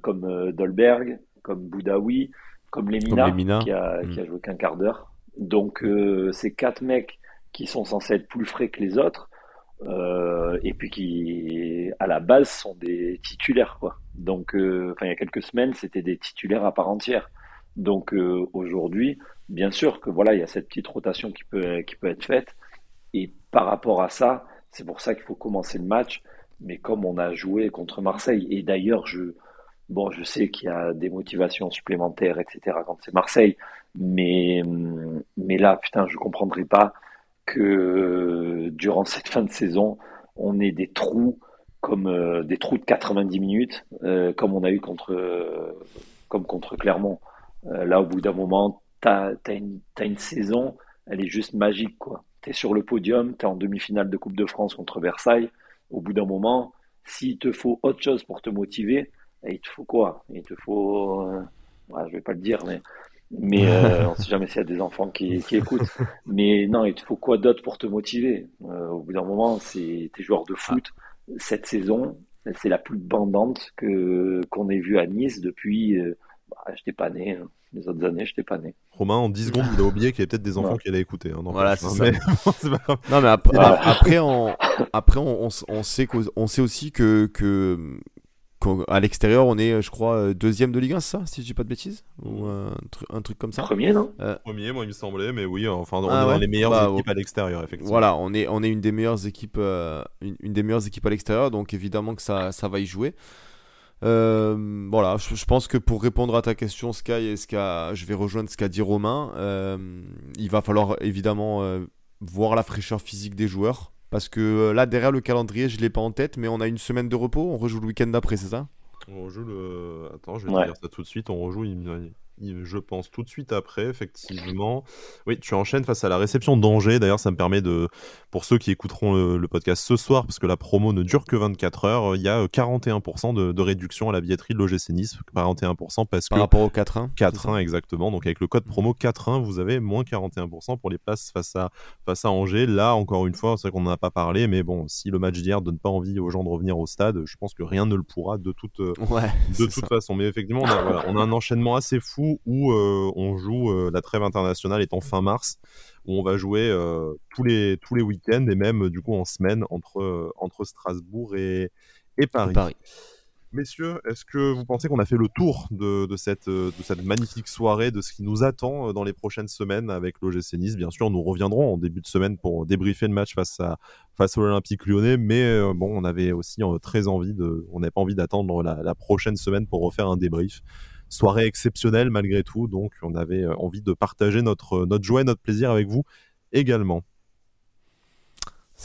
C: comme Dolberg, comme Boudaoui, comme Lemina, Qui, a, mm. qui a joué qu'un quart d'heure. Donc, euh, ces quatre mecs qui sont censés être plus frais que les autres, euh, et puis qui, à la base, sont des titulaires. Quoi. Donc, euh, il y a quelques semaines, c'était des titulaires à part entière. Donc, aujourd'hui, bien sûr que voilà, il y a cette petite rotation qui peut, qui peut être faite. Et par rapport à ça, c'est pour ça qu'il faut commencer le match. Mais comme on a joué contre Marseille, et d'ailleurs, je, Bon, je sais qu'il y a des motivations supplémentaires, etc. quand c'est Marseille, mais, mais là, putain, je ne comprendrai pas que durant cette fin de saison, on ait des trous comme euh, des trous de 90 minutes, euh, comme on a eu contre, comme contre Clermont. Euh, là, au bout d'un moment, tu as, une saison, elle est juste magique. Tu es sur le podium, tu es en demi-finale de Coupe de France contre Versailles. Au bout d'un moment, s'il te faut autre chose pour te motiver, il te faut quoi? Il te faut. Euh, je vais pas le dire, mais. Mais euh, on sait jamais s'il y a des enfants qui, écoutent. Mais non, il te faut quoi d'autre pour te motiver? Euh, Au bout d'un moment, c'est tes joueurs de foot. Cette saison, c'est la plus bandante que qu'on ait vue à Nice depuis. Bah, je n'étais pas né. Hein. Les autres années, je n'étais pas né.
A: Romain, en 10 secondes, il a oublié qu'il y avait peut-être des enfants qui allaient écouter. Hein,
B: voilà, c'est ça. non, mais après, après, on, après on, on, sait, on sait aussi que, que à l'extérieur, on est, je crois, euh, deuxième de Ligue 1, ça, si je dis pas de bêtises? Ou un, truc comme ça?
C: Premier, non?
A: Euh, Premier, moi, il me semblait, mais oui, enfin, on ah est dans les meilleures bah, équipes à l'extérieur, effectivement.
B: Voilà, on est, on est une des meilleures équipes, euh, une, des meilleures équipes à l'extérieur, donc évidemment que ça, ça va y jouer. voilà, je, pense que pour répondre à ta question, Sky, et ce je vais rejoindre ce qu'a dit Romain. il va falloir évidemment voir la fraîcheur physique des joueurs. Parce que euh, là, derrière le calendrier, je ne l'ai pas en tête, mais on a une semaine de repos. On rejoue le week-end d'après, c'est ça?
A: On rejoue le. Attends, je vais te dire ça tout de suite. On rejoue je pense tout de suite après, effectivement. Oui, tu enchaînes face à la réception d'Angers. D'ailleurs, ça me permet de, pour ceux qui écouteront le, podcast ce soir, parce que la promo ne dure que 24 heures, il y a 41% de, de, réduction à la billetterie de l'OGC Nice. 41% parce
B: Par rapport au 4-1
A: 4-1, exactement. Donc, avec le code promo 4-1, vous avez moins 41% pour les places face à, face à Angers. Là, encore une fois, c'est vrai qu'on n'en a pas parlé, mais bon, si le match d'hier donne pas envie aux gens de revenir au stade, je pense que rien ne le pourra de toute, de toute façon. Mais effectivement, on a, on a un enchaînement assez fou où euh, on joue euh, la trêve internationale étant fin mars, où on va jouer euh, tous les, tous les week-ends et même du coup en semaine entre, entre Strasbourg et, et Paris. Messieurs, est-ce que vous pensez qu'on a fait le tour de, cette, de cette magnifique soirée, de ce qui nous attend dans les prochaines semaines avec l'OGC Nice? Bien sûr, nous reviendrons en début de semaine pour débriefer le match face à, face à l'Olympique lyonnais, mais bon, on avait aussi très envie de, on n'avait pas envie d'attendre la, la, prochaine semaine pour refaire un débrief soirée exceptionnelle malgré tout. Donc, on avait euh, envie de partager notre, notre joie notre plaisir avec vous également.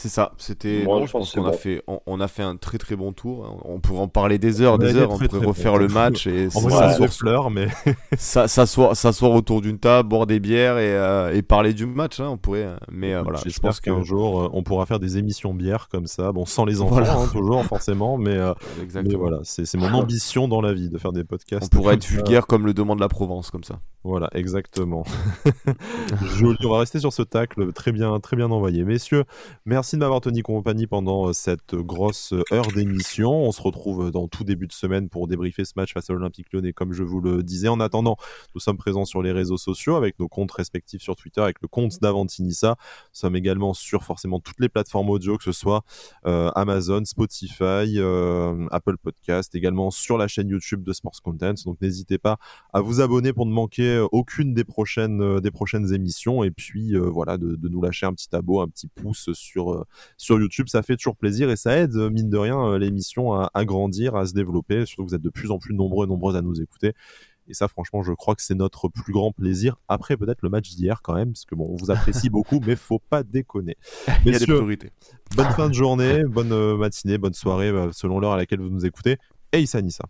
B: C'est ça, c'était. je, pense qu'on a fait, on, a fait un très très bon tour. On pourrait en parler des heures, des heures. on pourrait refaire le match et
A: s'asseoir, mais
B: s'asseoir autour d'une table, boire des bières et, euh, et parler du match. Hein, on pourrait, mais euh, voilà.
A: Je pense qu'un jour euh, on pourra faire des émissions bières comme ça, bon sans les enfants hein, toujours forcément, mais, mais voilà, c'est mon ambition dans la vie de faire des podcasts.
B: On pourrait être vulgaire comme le demande la Provence comme ça.
A: Voilà, exactement. Joli. On va rester sur ce tacle très bien, très bien envoyé, messieurs. Merci de m'avoir tenu compagnie pendant euh, cette grosse heure d'émission. On se retrouve euh, dans tout début de semaine pour débriefer ce match face à l'Olympique Lyonnais, comme je vous le disais. En attendant, nous sommes présents sur les réseaux sociaux avec nos comptes respectifs sur Twitter, avec le compte d'Avantinissa. Nous sommes également sur forcément toutes les plateformes audio, que ce soit euh, Amazon, Spotify, Apple Podcast, également sur la chaîne YouTube de Sports Content. Donc n'hésitez pas à vous abonner pour ne manquer aucune des prochaines, des prochaines émissions. Et puis voilà, de, de, nous lâcher un petit abo, un petit pouce sur euh, sur, YouTube. Ça fait toujours plaisir et ça aide, euh, mine de rien, euh, l'émission à, grandir, à se développer. Surtout que vous êtes de plus en plus nombreux et nombreuses à nous écouter. Et ça, franchement, je crois que c'est notre plus grand plaisir. Après, peut-être le match d'hier quand même, parce que bon, on vous apprécie beaucoup, mais faut pas déconner.
B: Il y a des priorités.
A: Bonne fin de journée, bonne matinée, bonne soirée, selon l'heure à laquelle vous nous écoutez. Et Issa Nissa.